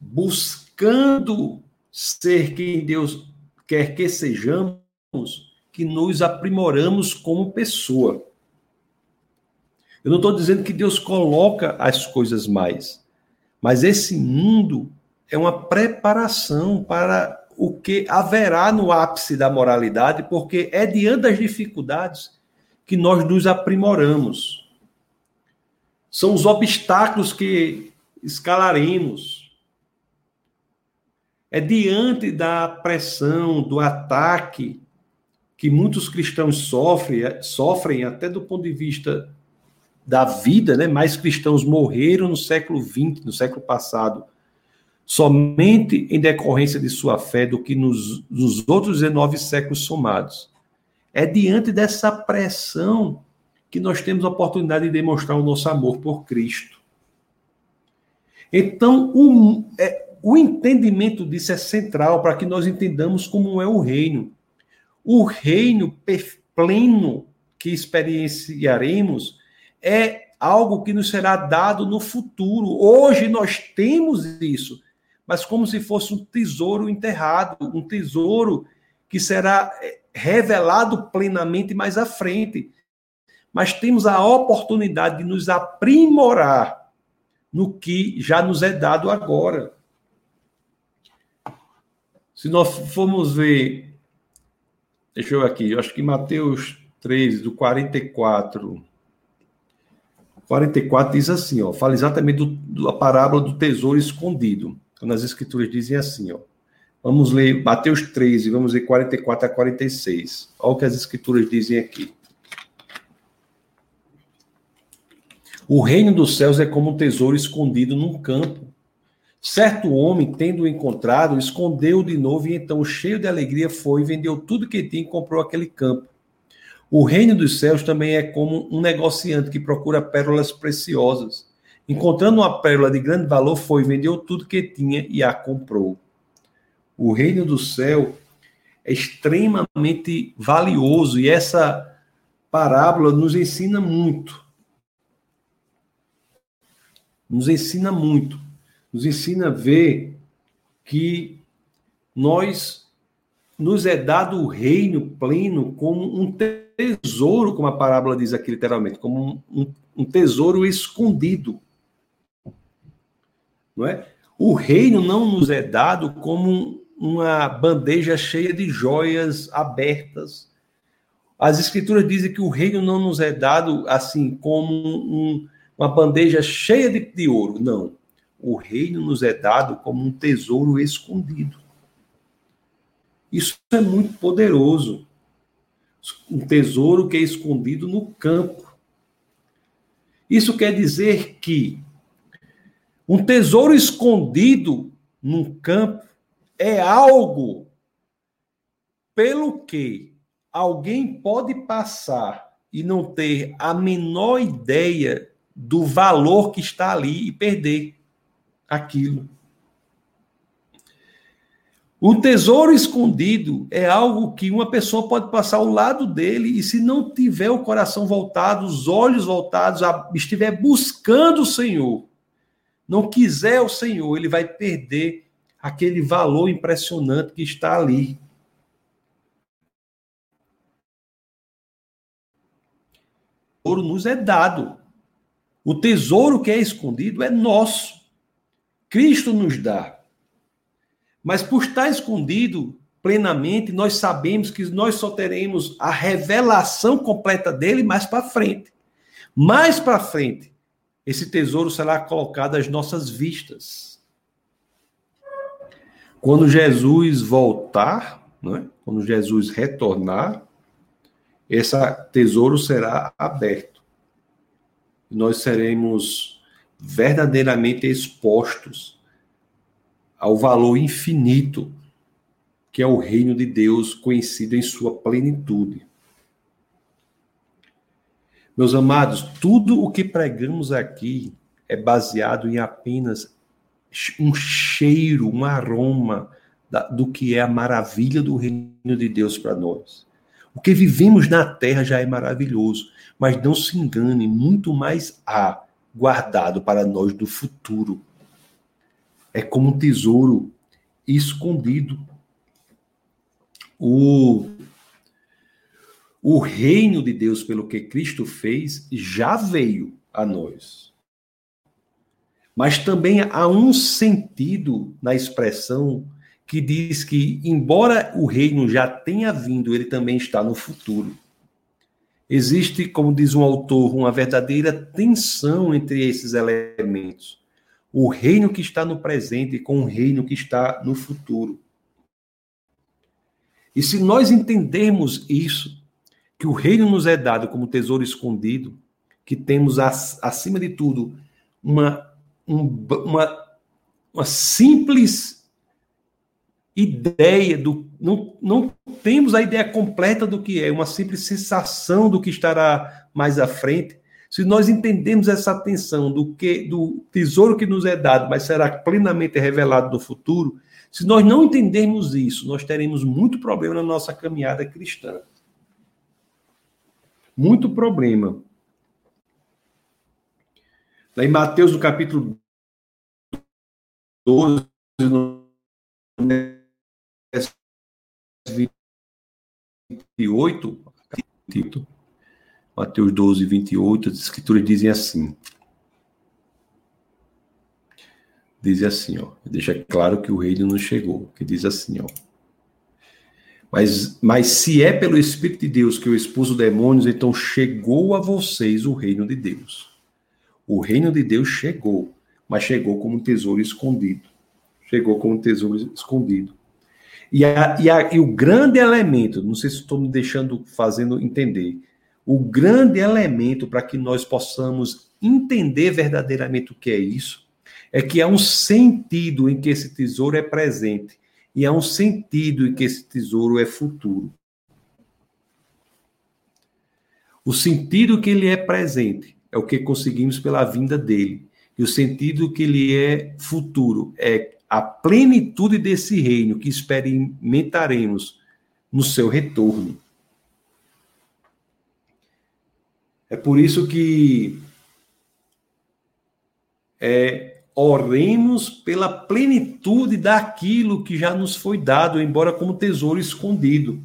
buscando ser quem Deus quer que sejamos, que nos aprimoramos como pessoa. Eu não estou dizendo que Deus coloca as coisas mais, mas esse mundo é uma preparação para o que haverá no ápice da moralidade, porque é diante das dificuldades que nós nos aprimoramos. São os obstáculos que escalaremos é diante da pressão, do ataque que muitos cristãos sofrem, sofrem até do ponto de vista da vida, né? Mais cristãos morreram no século XX, no século passado, somente em decorrência de sua fé do que nos, nos outros 19 séculos somados. É diante dessa pressão que nós temos a oportunidade de demonstrar o nosso amor por Cristo. Então, o, é, o entendimento disso é central para que nós entendamos como é o reino. O reino pleno que experienciaremos é algo que nos será dado no futuro. Hoje nós temos isso, mas como se fosse um tesouro enterrado, um tesouro que será é, revelado plenamente mais à frente. Mas temos a oportunidade de nos aprimorar no que já nos é dado agora. Se nós formos ver, deixa eu ver aqui, eu acho que Mateus 3, do 44. 44 diz assim, ó, fala exatamente do, da parábola do tesouro escondido. Quando as escrituras dizem assim, ó. Vamos ler Mateus 13, vamos ler 44 a 46. Olha o que as escrituras dizem aqui. O reino dos céus é como um tesouro escondido num campo Certo homem, tendo encontrado, escondeu de novo e então, cheio de alegria, foi, vendeu tudo que tinha e comprou aquele campo. O reino dos céus também é como um negociante que procura pérolas preciosas. Encontrando uma pérola de grande valor, foi, vendeu tudo que tinha e a comprou. O reino do céu é extremamente valioso e essa parábola nos ensina muito. Nos ensina muito nos ensina a ver que nós nos é dado o reino pleno como um tesouro, como a parábola diz aqui literalmente, como um, um tesouro escondido. Não é? O reino não nos é dado como uma bandeja cheia de joias abertas. As escrituras dizem que o reino não nos é dado assim como um, uma bandeja cheia de, de ouro. Não o reino nos é dado como um tesouro escondido. Isso é muito poderoso. Um tesouro que é escondido no campo. Isso quer dizer que um tesouro escondido num campo é algo pelo que alguém pode passar e não ter a menor ideia do valor que está ali e perder aquilo. O tesouro escondido é algo que uma pessoa pode passar ao lado dele e, se não tiver o coração voltado, os olhos voltados, estiver buscando o Senhor, não quiser o Senhor, ele vai perder aquele valor impressionante que está ali. O tesouro nos é dado. O tesouro que é escondido é nosso. Cristo nos dá. Mas por estar escondido plenamente, nós sabemos que nós só teremos a revelação completa dele mais para frente. Mais para frente, esse tesouro será colocado às nossas vistas. Quando Jesus voltar, né? quando Jesus retornar, esse tesouro será aberto. Nós seremos verdadeiramente expostos ao valor infinito que é o reino de Deus conhecido em sua plenitude. Meus amados, tudo o que pregamos aqui é baseado em apenas um cheiro, um aroma do que é a maravilha do reino de Deus para nós. O que vivemos na terra já é maravilhoso, mas não se engane, muito mais há guardado para nós do futuro. É como um tesouro escondido. O, o reino de Deus, pelo que Cristo fez, já veio a nós. Mas também há um sentido na expressão que diz que, embora o reino já tenha vindo, ele também está no futuro. Existe, como diz um autor, uma verdadeira tensão entre esses elementos. O reino que está no presente com o reino que está no futuro. E se nós entendermos isso, que o reino nos é dado como tesouro escondido, que temos, acima de tudo, uma, um, uma, uma simples ideia do. Não, não temos a ideia completa do que é, uma simples sensação do que estará mais à frente. se nós entendemos essa tensão do que do tesouro que nos é dado, mas será plenamente revelado no futuro, se nós não entendermos isso, nós teremos muito problema na nossa caminhada cristã. Muito problema. Lá em Mateus, no capítulo 12, no 28, Mateus 12, 28, as escrituras dizem assim. Diz assim, ó. Deixa claro que o reino não chegou. Que diz assim, ó. Mas, mas se é pelo Espírito de Deus que eu expulso demônios, então chegou a vocês o reino de Deus. O reino de Deus chegou, mas chegou como um tesouro escondido. Chegou como um tesouro escondido. E, a, e, a, e o grande elemento, não sei se estou me deixando fazendo entender, o grande elemento para que nós possamos entender verdadeiramente o que é isso, é que há um sentido em que esse tesouro é presente e há um sentido em que esse tesouro é futuro. O sentido que ele é presente é o que conseguimos pela vinda dele. E o sentido que ele é futuro é a plenitude desse reino que experimentaremos no seu retorno. É por isso que é, oremos pela plenitude daquilo que já nos foi dado, embora como tesouro escondido.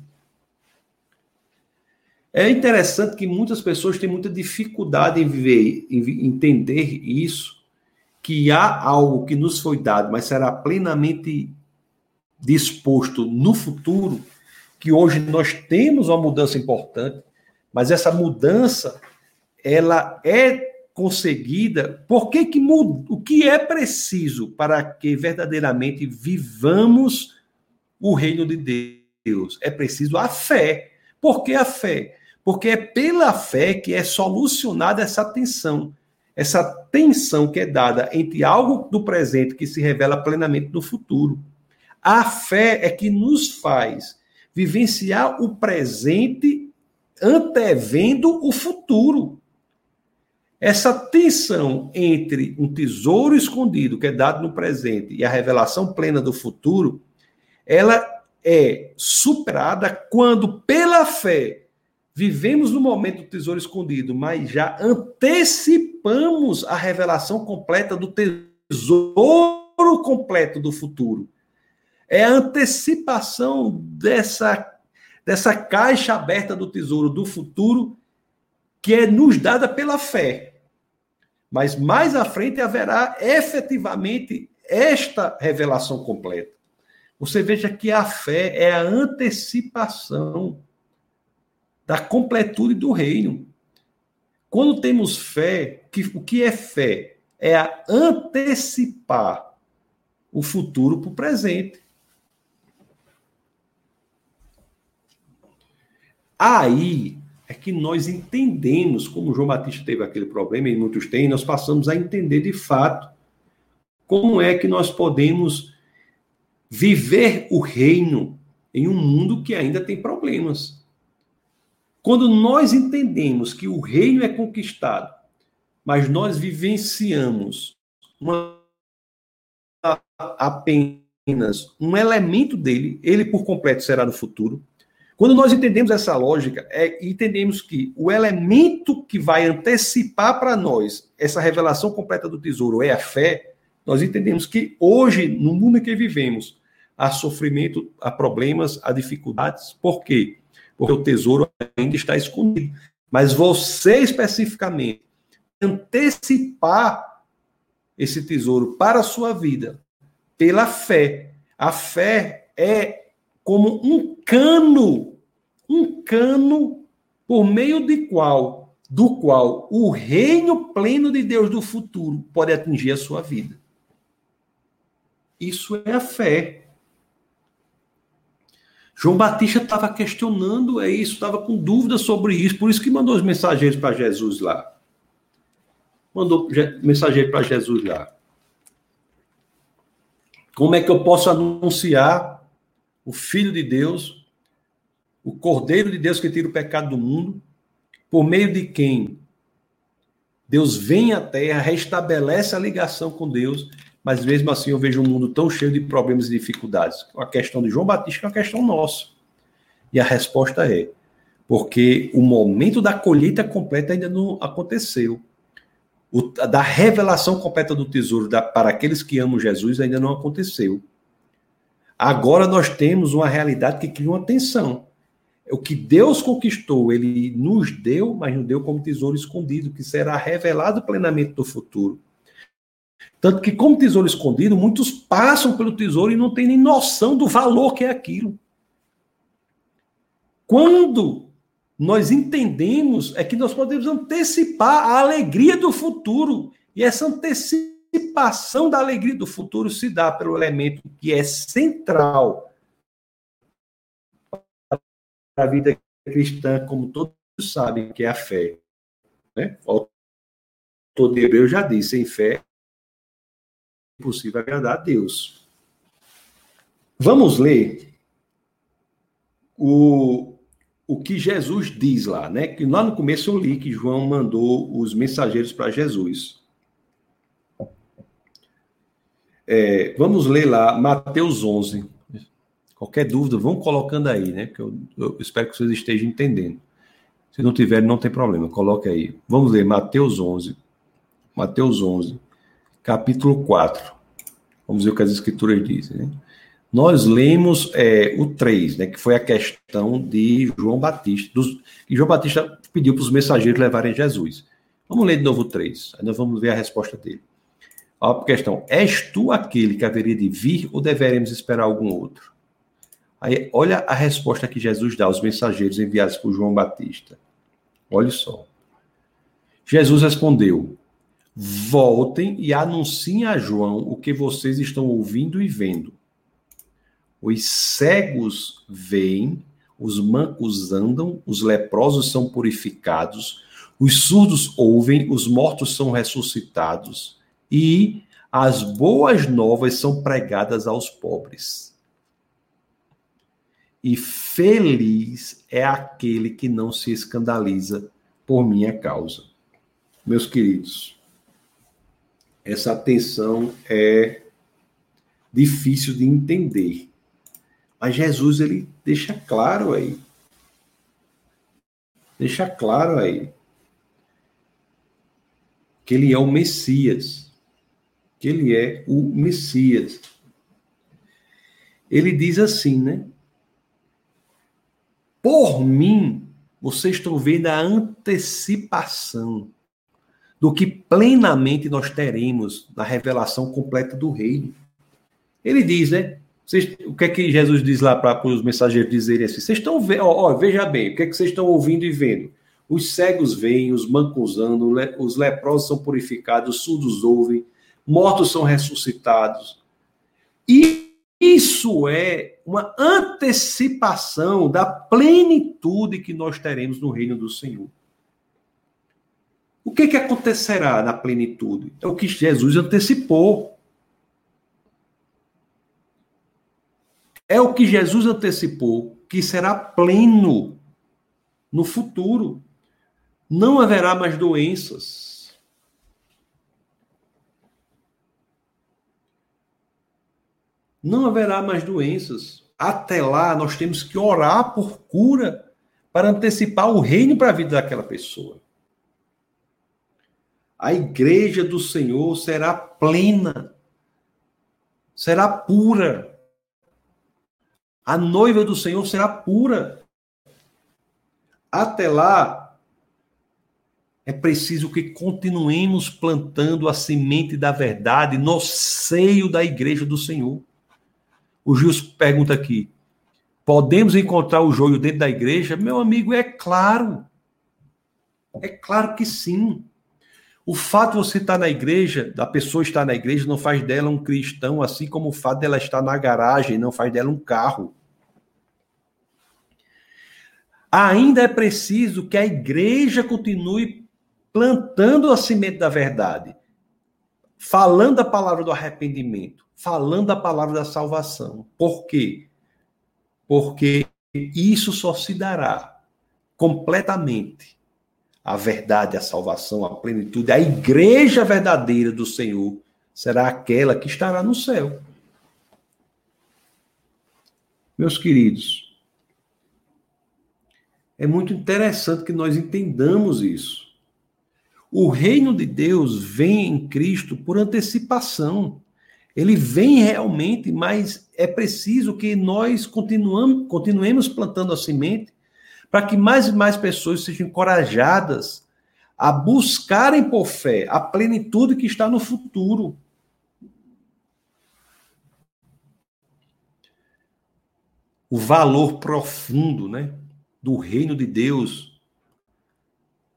É interessante que muitas pessoas têm muita dificuldade em viver, em entender isso, que há algo que nos foi dado, mas será plenamente disposto no futuro, que hoje nós temos uma mudança importante, mas essa mudança ela é conseguida, por que que muda, o que é preciso para que verdadeiramente vivamos o reino de Deus? É preciso a fé. Por que a fé? Porque é pela fé que é solucionada essa tensão. Essa tensão que é dada entre algo do presente que se revela plenamente no futuro. A fé é que nos faz vivenciar o presente antevendo o futuro. Essa tensão entre um tesouro escondido que é dado no presente e a revelação plena do futuro, ela é superada quando, pela fé, vivemos no momento do tesouro escondido, mas já antecipamos a revelação completa do tesouro completo do futuro. É a antecipação dessa, dessa caixa aberta do tesouro do futuro que é nos dada pela fé. Mas mais à frente haverá efetivamente esta revelação completa. Você veja que a fé é a antecipação da completude do reino. Quando temos fé, que, o que é fé? É a antecipar o futuro para o presente. Aí é que nós entendemos, como João Batista teve aquele problema, e muitos têm, nós passamos a entender de fato como é que nós podemos viver o reino em um mundo que ainda tem problemas. Quando nós entendemos que o reino é conquistado, mas nós vivenciamos uma, apenas um elemento dele, ele por completo será no futuro, quando nós entendemos essa lógica, é, entendemos que o elemento que vai antecipar para nós essa revelação completa do tesouro é a fé, nós entendemos que hoje, no mundo em que vivemos, há sofrimento, há problemas, há dificuldades. Por quê? Porque o tesouro ainda está escondido. Mas você especificamente antecipar esse tesouro para a sua vida pela fé. A fé é como um cano, um cano por meio de qual, do qual o reino pleno de Deus do futuro pode atingir a sua vida. Isso é a fé. João Batista estava questionando é isso, estava com dúvidas sobre isso, por isso que mandou os mensageiros para Jesus lá. Mandou mensageiro para Jesus lá. Como é que eu posso anunciar o Filho de Deus, o Cordeiro de Deus que tira o pecado do mundo, por meio de quem Deus vem à Terra, restabelece a ligação com Deus, mas mesmo assim eu vejo um mundo tão cheio de problemas e dificuldades. A questão de João Batista é uma questão nossa. E a resposta é: porque o momento da colheita completa ainda não aconteceu. O, da revelação completa do tesouro da, para aqueles que amam Jesus ainda não aconteceu. Agora nós temos uma realidade que cria uma tensão. O que Deus conquistou, ele nos deu, mas nos deu como tesouro escondido, que será revelado plenamente no futuro. Tanto que, como tesouro escondido, muitos passam pelo tesouro e não têm nem noção do valor que é aquilo. Quando nós entendemos, é que nós podemos antecipar a alegria do futuro. E essa antecipação da alegria do futuro se dá pelo elemento que é central para a vida cristã, como todos sabem, que é a fé. Né? O autor de já disse, sem fé impossível agradar a Deus. Vamos ler o, o que Jesus diz lá, né? Que lá no começo eu li que João mandou os mensageiros para Jesus. É, vamos ler lá Mateus 11. Qualquer dúvida, vão colocando aí, né? Que eu, eu, espero que vocês estejam entendendo. Se não tiverem, não tem problema, coloque aí. Vamos ler Mateus 11. Mateus 11, capítulo 4. Vamos ver o que as escrituras dizem, né? Nós lemos é, o 3, né, que foi a questão de João Batista, dos, que João Batista pediu para os mensageiros levarem Jesus. Vamos ler de novo o 3, aí nós vamos ver a resposta dele. A questão: és tu aquele que haveria de vir ou deveremos esperar algum outro? Aí, olha a resposta que Jesus dá aos mensageiros enviados por João Batista. Olha só. Jesus respondeu: Voltem e anunciem a João o que vocês estão ouvindo e vendo. Os cegos veem, os mancos andam, os leprosos são purificados, os surdos ouvem, os mortos são ressuscitados e as boas novas são pregadas aos pobres. E feliz é aquele que não se escandaliza por minha causa. Meus queridos, essa atenção é difícil de entender. Mas Jesus ele deixa claro aí. Deixa claro aí que ele é o Messias que ele é o Messias. Ele diz assim, né? Por mim, vocês estão vendo a antecipação do que plenamente nós teremos na revelação completa do reino. Ele diz, né? Vocês, o que é que Jesus diz lá para os mensageiros dizerem assim? Vocês estão vendo, ó, ó, veja bem, o que é que vocês estão ouvindo e vendo? Os cegos veem, os mancos andam, os leprosos são purificados, os surdos ouvem, mortos são ressuscitados. E isso é uma antecipação da plenitude que nós teremos no reino do Senhor. O que, que acontecerá na plenitude? É o que Jesus antecipou. É o que Jesus antecipou, que será pleno no futuro. Não haverá mais doenças não haverá mais doenças. Até lá, nós temos que orar por cura para antecipar o reino para a vida daquela pessoa. A igreja do Senhor será plena, será pura. A noiva do Senhor será pura. Até lá, é preciso que continuemos plantando a semente da verdade no seio da igreja do Senhor. O Gils pergunta aqui: podemos encontrar o joio dentro da igreja? Meu amigo, é claro. É claro que sim. O fato de você estar na igreja, da pessoa estar na igreja, não faz dela um cristão, assim como o fato dela estar na garagem não faz dela um carro. Ainda é preciso que a igreja continue plantando a semente da verdade, falando a palavra do arrependimento, falando a palavra da salvação. Por quê? Porque isso só se dará completamente a verdade, a salvação, a plenitude, a igreja verdadeira do Senhor será aquela que estará no céu. Meus queridos, é muito interessante que nós entendamos isso. O reino de Deus vem em Cristo por antecipação. Ele vem realmente, mas é preciso que nós continuamos, continuemos plantando a semente para que mais e mais pessoas sejam encorajadas a buscarem por fé a plenitude que está no futuro. O valor profundo, né, do reino de Deus.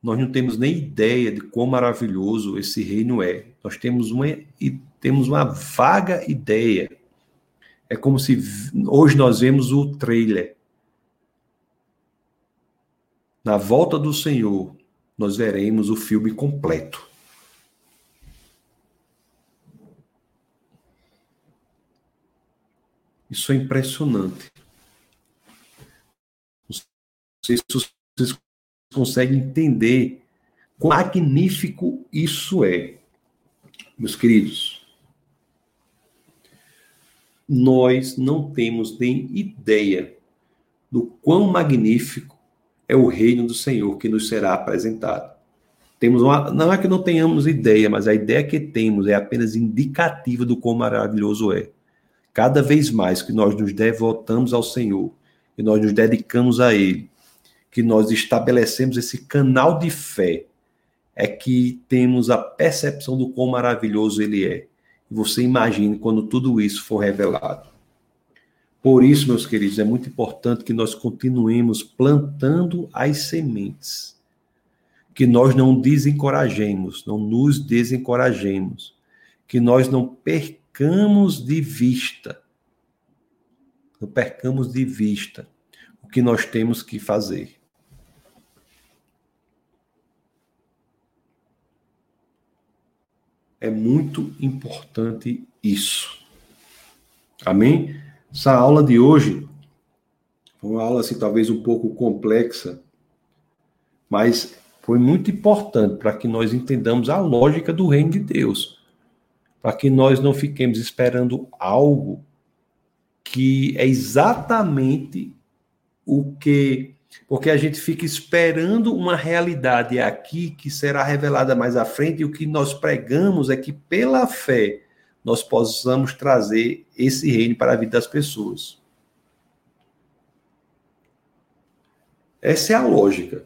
Nós não temos nem ideia de quão maravilhoso esse reino é. Nós temos uma temos uma vaga ideia. É como se hoje nós vemos o trailer na volta do Senhor, nós veremos o filme completo. Isso é impressionante. Não sei se vocês conseguem entender quão magnífico isso é. Meus queridos, nós não temos nem ideia do quão magnífico é o reino do Senhor que nos será apresentado. Temos uma, não é que não tenhamos ideia, mas a ideia que temos é apenas indicativa do quão maravilhoso é. Cada vez mais que nós nos devotamos ao Senhor, que nós nos dedicamos a Ele, que nós estabelecemos esse canal de fé, é que temos a percepção do quão maravilhoso Ele é. Você imagine quando tudo isso for revelado. Por isso, meus queridos, é muito importante que nós continuemos plantando as sementes. Que nós não desencorajemos, não nos desencorajemos. Que nós não percamos de vista. Não percamos de vista o que nós temos que fazer. É muito importante isso. Amém? Essa aula de hoje foi uma aula assim talvez um pouco complexa, mas foi muito importante para que nós entendamos a lógica do reino de Deus, para que nós não fiquemos esperando algo que é exatamente o que porque a gente fica esperando uma realidade aqui que será revelada mais à frente, e o que nós pregamos é que, pela fé, nós possamos trazer esse reino para a vida das pessoas. Essa é a lógica.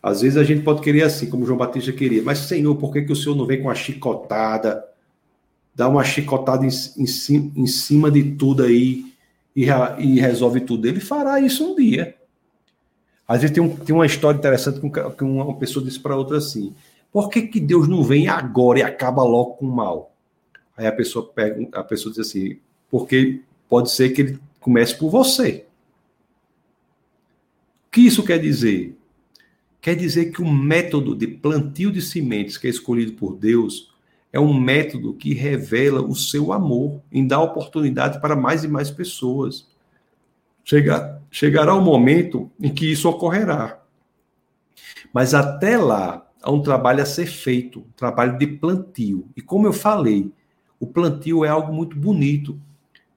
Às vezes a gente pode querer assim, como João Batista queria, mas Senhor, por que, que o Senhor não vem com a chicotada, dá uma chicotada em, em, em cima de tudo aí e, e, resolve tudo? Ele fará isso um dia. Às vezes tem, um, tem uma história interessante que uma pessoa disse para outra assim: por que, que Deus não vem agora e acaba logo com o mal? Aí a pessoa pega, a pessoa diz assim, porque pode ser que ele comece por você. O que isso quer dizer? Quer dizer que o método de plantio de sementes que é escolhido por Deus é um método que revela o seu amor em dar oportunidade para mais e mais pessoas. Chegar, chegará o um momento em que isso ocorrerá. Mas até lá, há um trabalho a ser feito, um trabalho de plantio. E como eu falei, o plantio é algo muito bonito,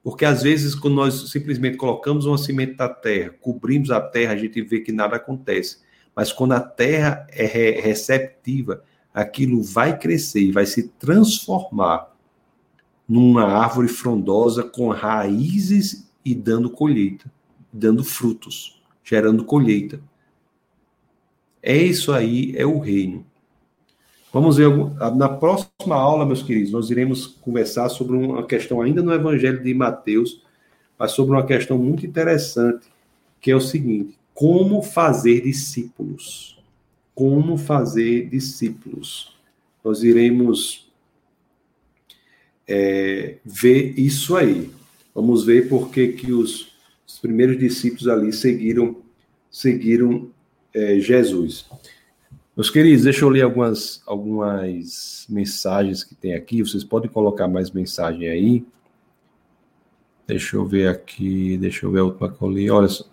porque às vezes, quando nós simplesmente colocamos uma semente na terra, cobrimos a terra, a gente vê que nada acontece. Mas quando a terra é receptiva, aquilo vai crescer e vai se transformar numa árvore frondosa com raízes e dando colheita, dando frutos, gerando colheita. É isso aí, é o reino. Vamos ver na próxima aula, meus queridos, nós iremos conversar sobre uma questão ainda no Evangelho de Mateus, mas sobre uma questão muito interessante, que é o seguinte: como fazer discípulos? Como fazer discípulos? Nós iremos é, ver isso aí. Vamos ver por que, que os, os primeiros discípulos ali seguiram seguiram é, Jesus. Meus queridos, deixa eu ler algumas, algumas mensagens que tem aqui. Vocês podem colocar mais mensagem aí. Deixa eu ver aqui. Deixa eu ver a última que eu li. Olha só.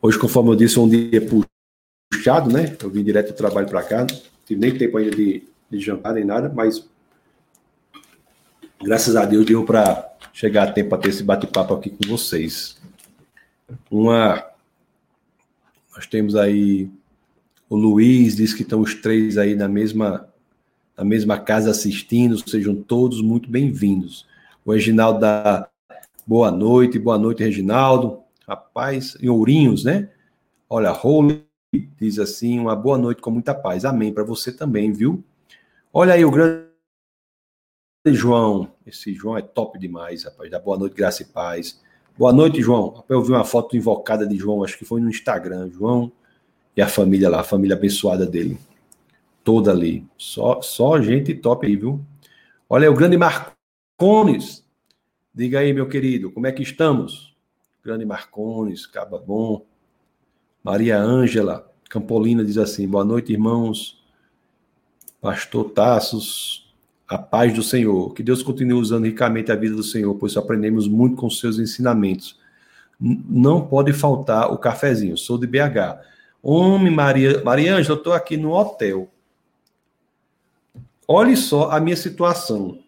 Hoje, conforme eu disse, um dia puxado, né? Eu vim direto do trabalho para cá, não tive nem tempo ainda de, de jantar nem nada, mas graças a Deus deu para chegar a tempo para ter esse bate-papo aqui com vocês. Uma. Nós temos aí o Luiz, diz que estão os três aí na mesma, na mesma casa assistindo, sejam todos muito bem-vindos. O Reginaldo dá boa noite, boa noite, Reginaldo. Rapaz, em Ourinhos, né? Olha, Holy diz assim: uma boa noite com muita paz. Amém para você também, viu? Olha aí o grande João. Esse João é top demais, rapaz. Dá boa noite, graça e paz. Boa noite, João. Eu vi uma foto invocada de João, acho que foi no Instagram. João e a família lá, a família abençoada dele. Toda ali. Só, só gente top aí, viu? Olha o grande Marcones. Diga aí, meu querido, como é que estamos? Grande Marcones, Caba Bom. Maria Ângela Campolina diz assim: boa noite, irmãos. Pastor Tassos, a paz do Senhor. Que Deus continue usando ricamente a vida do Senhor, pois aprendemos muito com seus ensinamentos. Não pode faltar o cafezinho. Sou de BH. Homem, Maria, Maria Ângela, eu estou aqui no hotel. Olhe só a minha situação.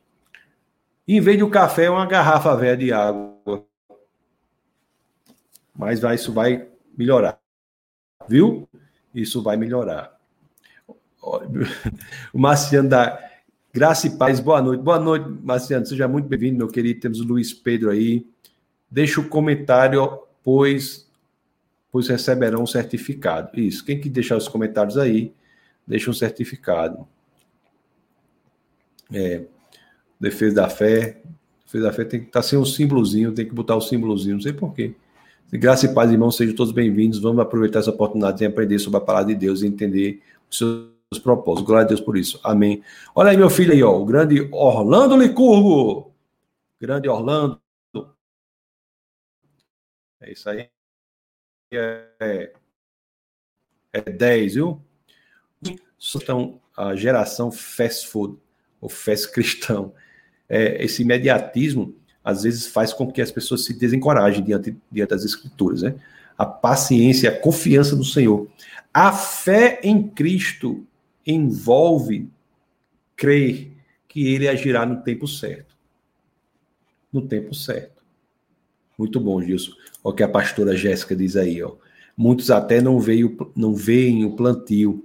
Em vez de o café, é uma garrafa velha de água. Mas vai, isso vai melhorar. Viu? Isso vai melhorar. O Marciano da Graça e Paz, boa noite. Boa noite, Marciano. Seja muito bem-vindo, meu querido. Temos o Luiz Pedro aí. Deixa o comentário, pois, pois receberão um certificado. Isso. Quem que deixar os comentários aí, deixa um certificado. É, defesa da fé. Defesa da fé tem que estar tá sem um símbolozinho, tem que botar o símbolozinho, não sei porquê. Graça e paz, irmãos, sejam todos bem-vindos. Vamos aproveitar essa oportunidade de aprender sobre a palavra de Deus e entender os seus os propósitos. Glória a Deus por isso. Amém. Olha aí, meu filho aí, ó, o grande Orlando Licurgo. Grande Orlando. É isso aí. É, é 10, viu? Então, a geração fast food, ou fast cristão, é, esse imediatismo, às vezes, faz com que as pessoas se desencorajem diante, diante das escrituras, né? A paciência, a confiança no Senhor. A fé em Cristo envolve crer que ele agirá no tempo certo. No tempo certo. Muito bom, Gilson. O que a pastora Jéssica diz aí, ó. Muitos até não veem, não veem o plantio.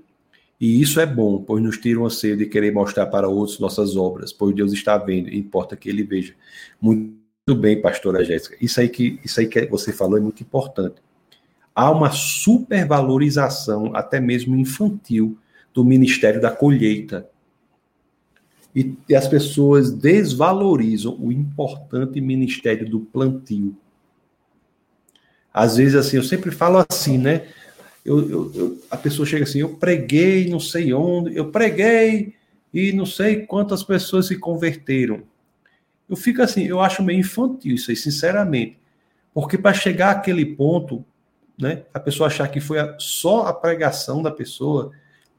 E isso é bom, pois nos tiram a sede de querer mostrar para outros nossas obras, pois Deus está vendo, e importa que ele veja. Muito bem, pastora Jéssica. Isso aí que isso aí que você falou é muito importante. Há uma supervalorização, até mesmo infantil, do Ministério da Colheita. E, e as pessoas desvalorizam o importante ministério do plantio. Às vezes, assim, eu sempre falo assim, né? Eu, eu, eu, a pessoa chega assim, eu preguei não sei onde, eu preguei e não sei quantas pessoas se converteram. Eu fico assim, eu acho meio infantil isso aí, sinceramente. Porque para chegar àquele ponto, né, a pessoa achar que foi a, só a pregação da pessoa,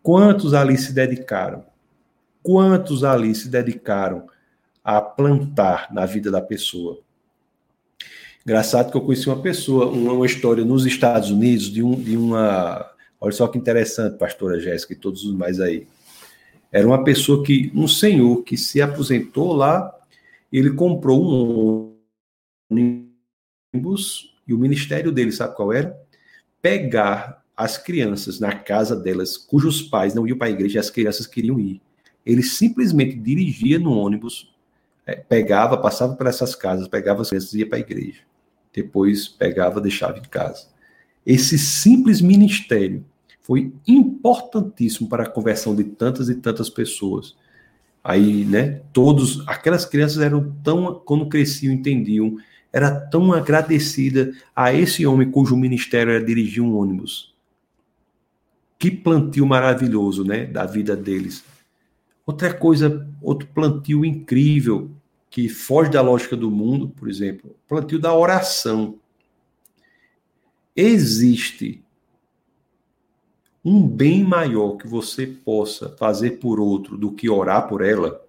Quantos ali se dedicaram? Quantos ali se dedicaram a plantar na vida da pessoa? Engraçado que eu conheci uma pessoa, uma, história nos Estados Unidos de, um, de uma. Olha só que interessante, pastora Jéssica e todos os mais aí. Era uma pessoa que, um senhor que se aposentou lá, ele comprou um ônibus e o ministério dele, sabe qual era? Pegar as crianças na casa delas, cujos pais não iam para a igreja, as crianças queriam ir. Ele simplesmente dirigia no ônibus, é, pegava, passava por essas casas, pegava as crianças e ia para a igreja. Depois pegava, deixava em casa. Esse simples ministério foi importantíssimo para a conversão de tantas e tantas pessoas. Aí, né, todos, aquelas crianças eram tão, quando cresciam, entendiam, era tão agradecida a esse homem cujo ministério era dirigir um ônibus que plantio maravilhoso, né, da vida deles. Outra coisa, outro plantio incrível que foge da lógica do mundo, por exemplo, plantio da oração. Existe um bem maior que você possa fazer por outro do que orar por ela?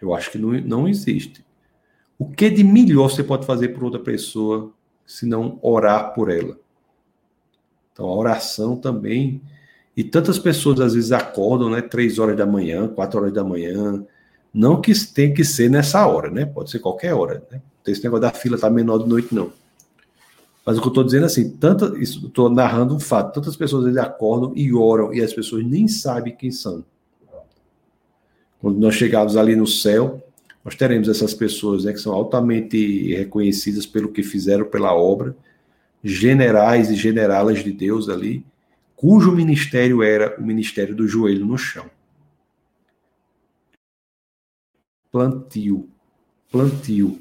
Eu acho que não, não existe. O que de melhor você pode fazer por outra pessoa se não orar por ela? Então a oração também. E tantas pessoas às vezes acordam, né? Três horas da manhã, quatro horas da manhã. Não que tem que ser nessa hora, né? Pode ser qualquer hora. Né? Tem esse negócio da fila tá menor de noite, não. Mas o que eu estou dizendo é assim, tanta, estou narrando um fato, tantas pessoas vezes acordam e oram e as pessoas nem sabem quem são. Quando nós chegarmos ali no céu, nós teremos essas pessoas né, que são altamente reconhecidas pelo que fizeram pela obra, generais e generalas de Deus ali, cujo ministério era o ministério do joelho no chão. Plantio, plantio.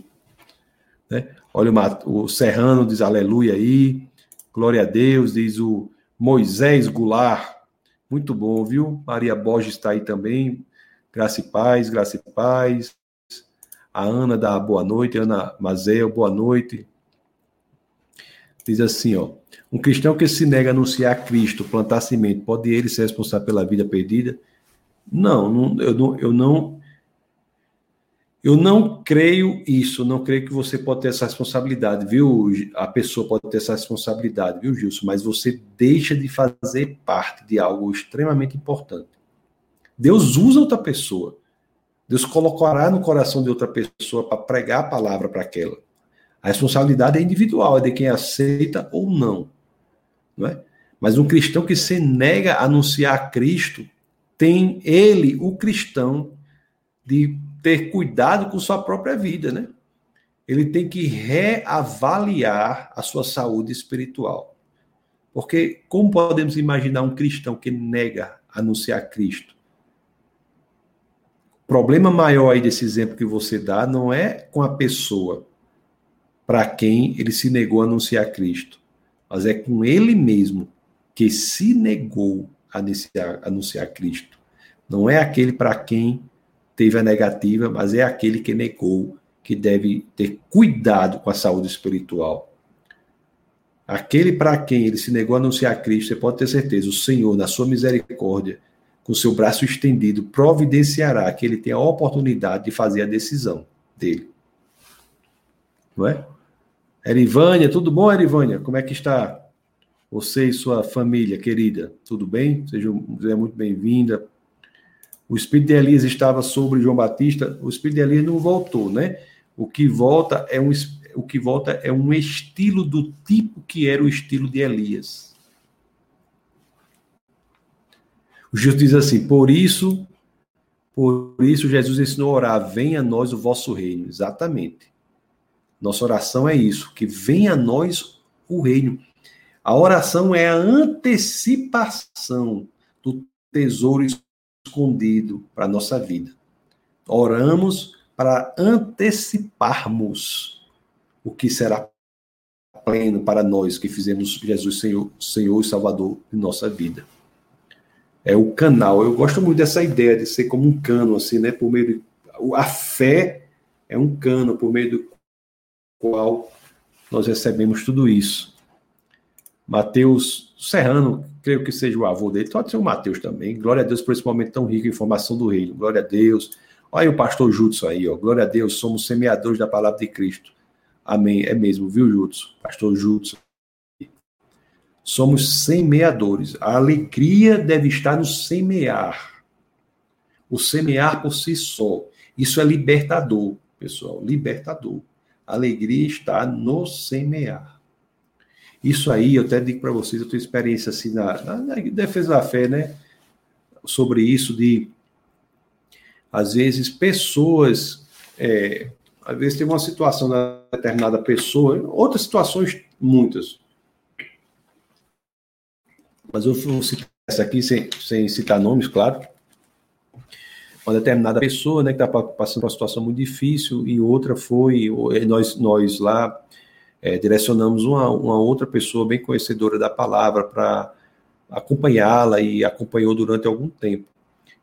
Né? Olha o, o Serrano diz aleluia aí, glória a Deus, diz o Moisés Goulart, muito bom, viu? Maria Borges está aí também, graça e paz, graça e paz. A Ana dá boa noite, Ana Mazel, boa noite. Diz assim, ó, um cristão que se nega a anunciar Cristo, plantar semente, pode ele ser responsável pela vida perdida? Não, não, eu, não, eu não eu não creio isso, não creio que você pode ter essa responsabilidade, viu? A pessoa pode ter essa responsabilidade, viu, Gilson? Mas você deixa de fazer parte de algo extremamente importante. Deus usa outra pessoa. Deus colocará no coração de outra pessoa para pregar a palavra para aquela. A responsabilidade é individual, é de quem aceita ou não. não é? Mas um cristão que se nega a anunciar Cristo, tem ele, o cristão, de ter cuidado com sua própria vida, né? Ele tem que reavaliar a sua saúde espiritual. Porque como podemos imaginar um cristão que nega anunciar Cristo? O problema maior aí desse exemplo que você dá não é com a pessoa para quem ele se negou a anunciar Cristo, mas é com ele mesmo que se negou a anunciar, anunciar Cristo. Não é aquele para quem teve a negativa, mas é aquele que negou que deve ter cuidado com a saúde espiritual. Aquele para quem ele se negou a anunciar Cristo, você pode ter certeza, o Senhor, na sua misericórdia, com seu braço estendido, providenciará que ele tenha a oportunidade de fazer a decisão dele. Não é? Erivânia, tudo bom, Erivânia? Como é que está você e sua família querida? Tudo bem? Seja muito bem-vinda o espírito de Elias estava sobre João Batista, o espírito de Elias não voltou, né? O que volta é um o que volta é um estilo do tipo que era o estilo de Elias. O Jesus diz assim: "Por isso, por isso Jesus ensinou a orar: venha a nós o vosso reino". Exatamente. Nossa oração é isso, que venha a nós o reino. A oração é a antecipação do tesouro escondido para a nossa vida. Oramos para anteciparmos o que será pleno para nós que fizemos Jesus Senhor, Senhor e Salvador de nossa vida. É o canal. Eu gosto muito dessa ideia de ser como um cano, assim, né? Por meio de, a fé é um cano por meio do qual nós recebemos tudo isso. Mateus Serrano creio que seja o avô dele, pode ser o Mateus também. Glória a Deus por esse momento tão rico em informação do reino. Glória a Deus. Olha aí o pastor Judson aí, ó. Glória a Deus, somos semeadores da palavra de Cristo. Amém. É mesmo, viu, Judson? Pastor Judson. Somos semeadores. A alegria deve estar no semear. O semear por si só. Isso é libertador, pessoal. Libertador. A alegria está no semear. Isso aí, eu até digo para vocês, eu tenho experiência assim na, na, na, defesa da fé, né? Sobre isso de, às vezes, pessoas, é, às vezes tem uma situação da determinada pessoa, outras situações, muitas. Mas eu vou citar essa aqui sem, sem citar nomes, claro. Uma determinada pessoa, né, que está passando por uma situação muito difícil, e outra foi, nós, nós lá é, direcionamos uma, uma outra pessoa bem conhecedora da palavra para acompanhá-la e acompanhou durante algum tempo.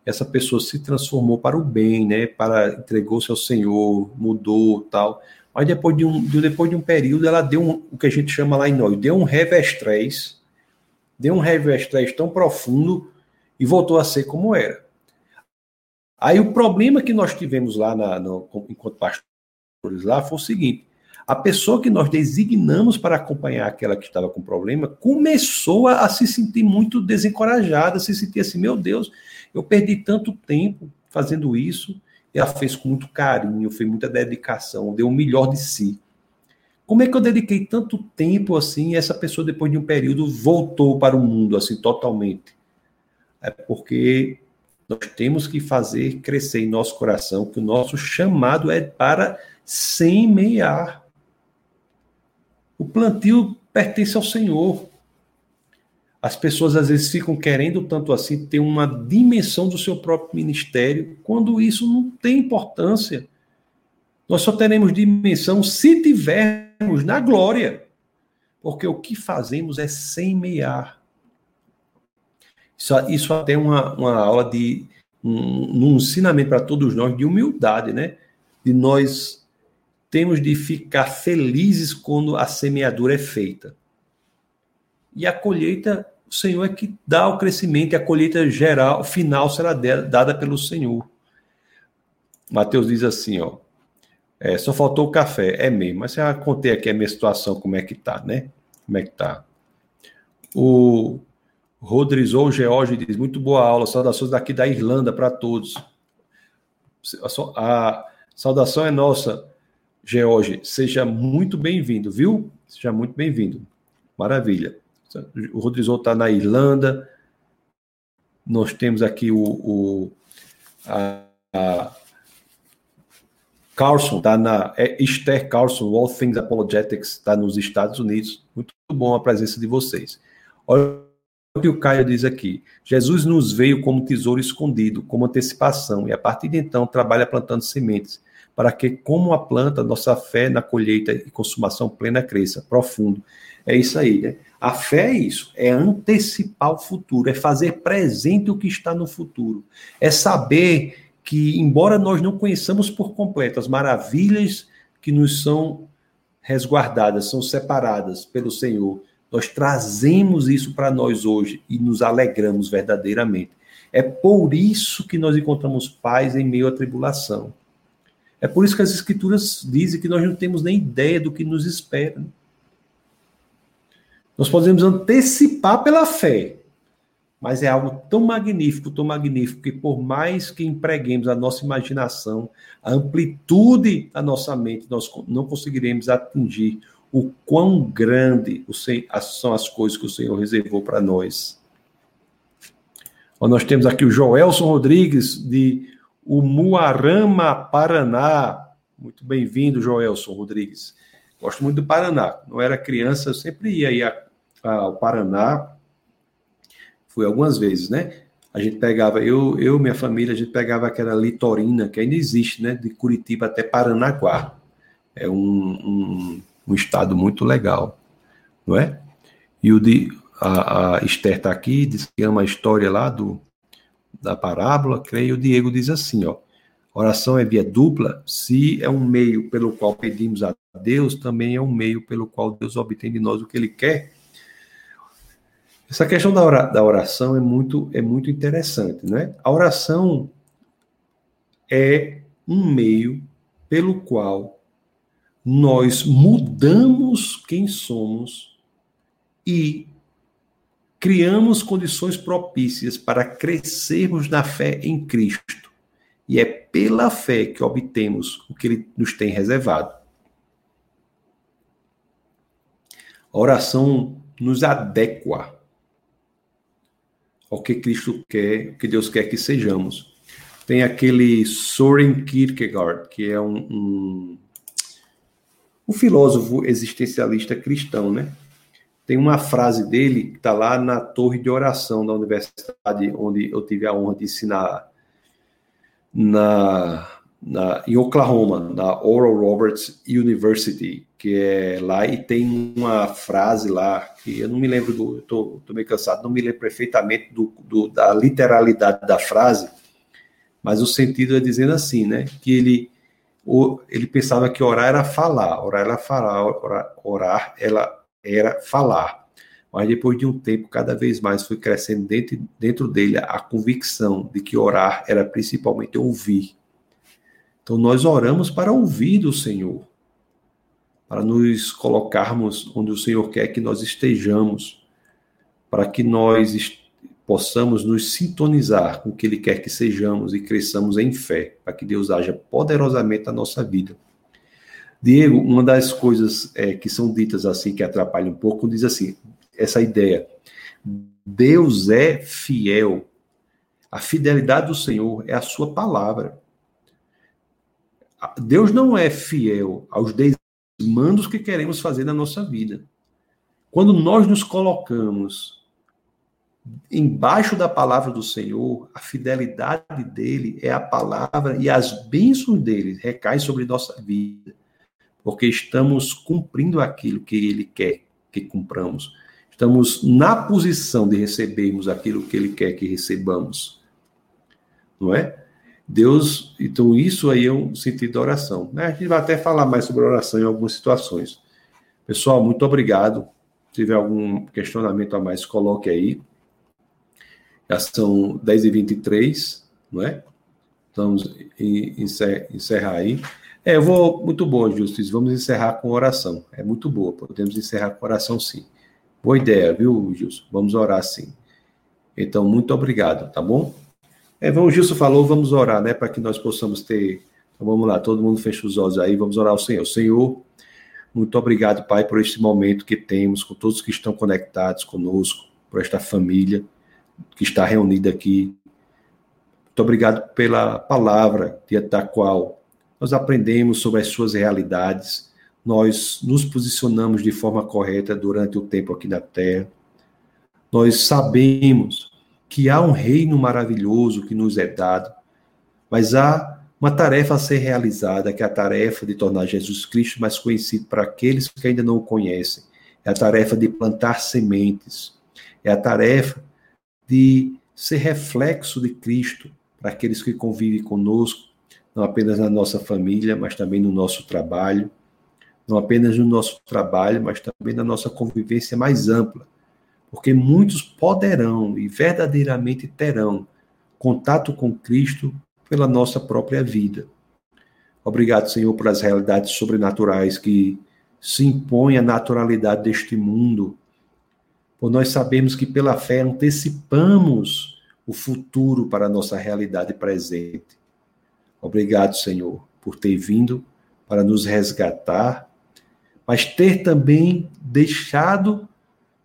Essa pessoa se transformou para o bem, né? Para entregou-se ao Senhor, mudou, tal. Mas depois de um depois de um período ela deu um, o que a gente chama lá em nós, deu um revestrez, deu um revestrez tão profundo e voltou a ser como era. Aí o problema que nós tivemos lá na, no, enquanto pastores lá foi o seguinte: a pessoa que nós designamos para acompanhar aquela que estava com problema começou a, se sentir muito desencorajada, se sentir assim, meu Deus, eu perdi tanto tempo fazendo isso, ela fez com muito carinho, fez muita dedicação, deu o melhor de si. Como é que eu dediquei tanto tempo assim e essa pessoa, depois de um período, voltou para o mundo assim totalmente? É porque nós temos que fazer crescer em nosso coração que o nosso chamado é para semear. O plantio pertence ao Senhor. As pessoas às vezes ficam querendo tanto assim ter uma dimensão do seu próprio ministério, quando isso não tem importância. Nós só teremos dimensão se tivermos na glória. Porque o que fazemos é semear. Isso, isso até é uma, uma aula de um, um ensinamento para todos nós de humildade, né? De nós temos de ficar felizes quando a semeadura é feita. E a colheita, o Senhor é que dá o crescimento, e a colheita geral, final será dada pelo Senhor. Mateus diz assim, ó, é, só faltou o café, é mesmo, mas já contei aqui a minha situação, como é que tá, né? Como é que tá. O Rodrizou George diz, muito boa aula, saudações daqui da Irlanda para todos. A, a saudação é nossa, George, seja muito bem-vindo, viu? Seja muito bem-vindo. Maravilha. O Rodrizou está na Irlanda. Nós temos aqui o, o a, a Carlson, está na. É Esther Carlson, All Things Apologetics, está nos Estados Unidos. Muito bom a presença de vocês. Olha o que o Caio diz aqui. Jesus nos veio como tesouro escondido, como antecipação, e a partir de então trabalha plantando sementes, para que, como a planta, nossa fé na colheita e consumação plena cresça, profundo. É isso aí, né? A fé é isso, é antecipar o futuro, é fazer presente o que está no futuro, é saber que, embora nós não conheçamos por completo as maravilhas que nos são resguardadas, são separadas pelo Senhor, nós trazemos isso para nós hoje e nos alegramos verdadeiramente. É por isso que nós encontramos paz em meio à tribulação. É por isso que as Escrituras dizem que nós não temos nem ideia do que nos espera. Nós podemos antecipar pela fé mas é algo tão magnífico, tão magnífico, que por mais que empreguemos a nossa imaginação, a amplitude da nossa mente, nós não conseguiremos atingir o quão grande são as coisas que o Senhor reservou para nós. Nós temos aqui o Joelson Rodrigues, de Umuarama, Paraná. Muito bem-vindo, Joelson Rodrigues. Gosto muito do Paraná. Não era criança, eu sempre ia ao Paraná Fui algumas vezes, né? A gente pegava, eu, eu minha família, a gente pegava aquela litorina, que ainda existe, né? De Curitiba até Paranaguá. É um, um, um estado muito legal, não é? E o de, a, a Esther está aqui, diz que ama a história lá do, da parábola, creio, o Diego diz assim, ó, oração é via dupla, se é um meio pelo qual pedimos a Deus, também é um meio pelo qual Deus obtém de nós o que Ele quer. Essa questão da oração é muito, é muito interessante, né? A oração é um meio pelo qual nós mudamos quem somos e criamos condições propícias para crescermos na fé em Cristo. E é pela fé que obtemos o que Ele nos tem reservado. A oração nos adequa ao que Cristo quer, o que Deus quer que sejamos. Tem aquele Soren Kierkegaard, que é um, um, um filósofo existencialista cristão, né? Tem uma frase dele que está lá na torre de oração da universidade onde eu tive a honra de ensinar na, na, em Oklahoma, na Oral Roberts University, que é lá, e tem uma frase lá, que eu não me lembro do, tô meio cansado, não me lembro perfeitamente do, do, da literalidade da frase, mas o sentido é dizendo assim, né, que ele, o, ele pensava que orar era falar, orar era falar, orar, orar ela era falar, mas depois de um tempo, cada vez mais foi crescendo dentro, dentro dele a convicção de que orar era principalmente ouvir. Então nós oramos para ouvir do Senhor para nos colocarmos onde o Senhor quer que nós estejamos, para que nós possamos nos sintonizar com o que Ele quer que sejamos e cresçamos em fé, para que Deus haja poderosamente na nossa vida. Diego, uma das coisas é, que são ditas assim, que atrapalha um pouco, diz assim, essa ideia, Deus é fiel, a fidelidade do Senhor é a sua palavra. Deus não é fiel aos desmandos que queremos fazer na nossa vida. Quando nós nos colocamos embaixo da palavra do Senhor, a fidelidade dele é a palavra e as bênçãos dele recaem sobre nossa vida, porque estamos cumprindo aquilo que ele quer que cumpramos. Estamos na posição de recebermos aquilo que ele quer que recebamos. Não é? Deus, então isso aí é um sentido da oração. Né? A gente vai até falar mais sobre oração em algumas situações. Pessoal, muito obrigado. Se tiver algum questionamento a mais, coloque aí. Já são 10h23, não é? Vamos encerrar aí. É, eu vou. Muito bom, Justiça. Vamos encerrar com oração. É muito boa. Podemos encerrar com oração, sim. Boa ideia, viu, Gilson? Vamos orar sim. Então, muito obrigado, tá bom? É, o Gilson falou, vamos orar, né? Para que nós possamos ter. Então, vamos lá, todo mundo fecha os olhos aí, vamos orar ao Senhor. Senhor, muito obrigado, Pai, por este momento que temos, com todos que estão conectados conosco, por esta família que está reunida aqui. Muito obrigado pela palavra da qual nós aprendemos sobre as suas realidades, nós nos posicionamos de forma correta durante o tempo aqui na Terra. Nós sabemos que há um reino maravilhoso que nos é dado, mas há uma tarefa a ser realizada, que é a tarefa de tornar Jesus Cristo mais conhecido para aqueles que ainda não o conhecem. É a tarefa de plantar sementes. É a tarefa de ser reflexo de Cristo para aqueles que convivem conosco, não apenas na nossa família, mas também no nosso trabalho, não apenas no nosso trabalho, mas também na nossa convivência mais ampla. Porque muitos poderão e verdadeiramente terão contato com Cristo pela nossa própria vida. Obrigado, Senhor, pelas realidades sobrenaturais que se impõem à naturalidade deste mundo Pois nós sabemos que pela fé antecipamos o futuro para a nossa realidade presente. Obrigado, Senhor, por ter vindo para nos resgatar, mas ter também deixado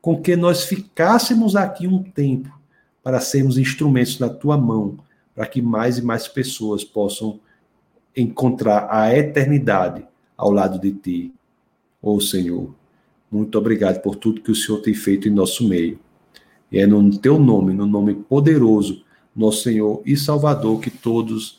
com que nós ficássemos aqui um tempo para sermos instrumentos na tua mão, para que mais e mais pessoas possam encontrar a eternidade ao lado de ti. Ô oh, Senhor, muito obrigado por tudo que o Senhor tem feito em nosso meio. E é no teu nome, no nome poderoso, nosso Senhor e Salvador, que todos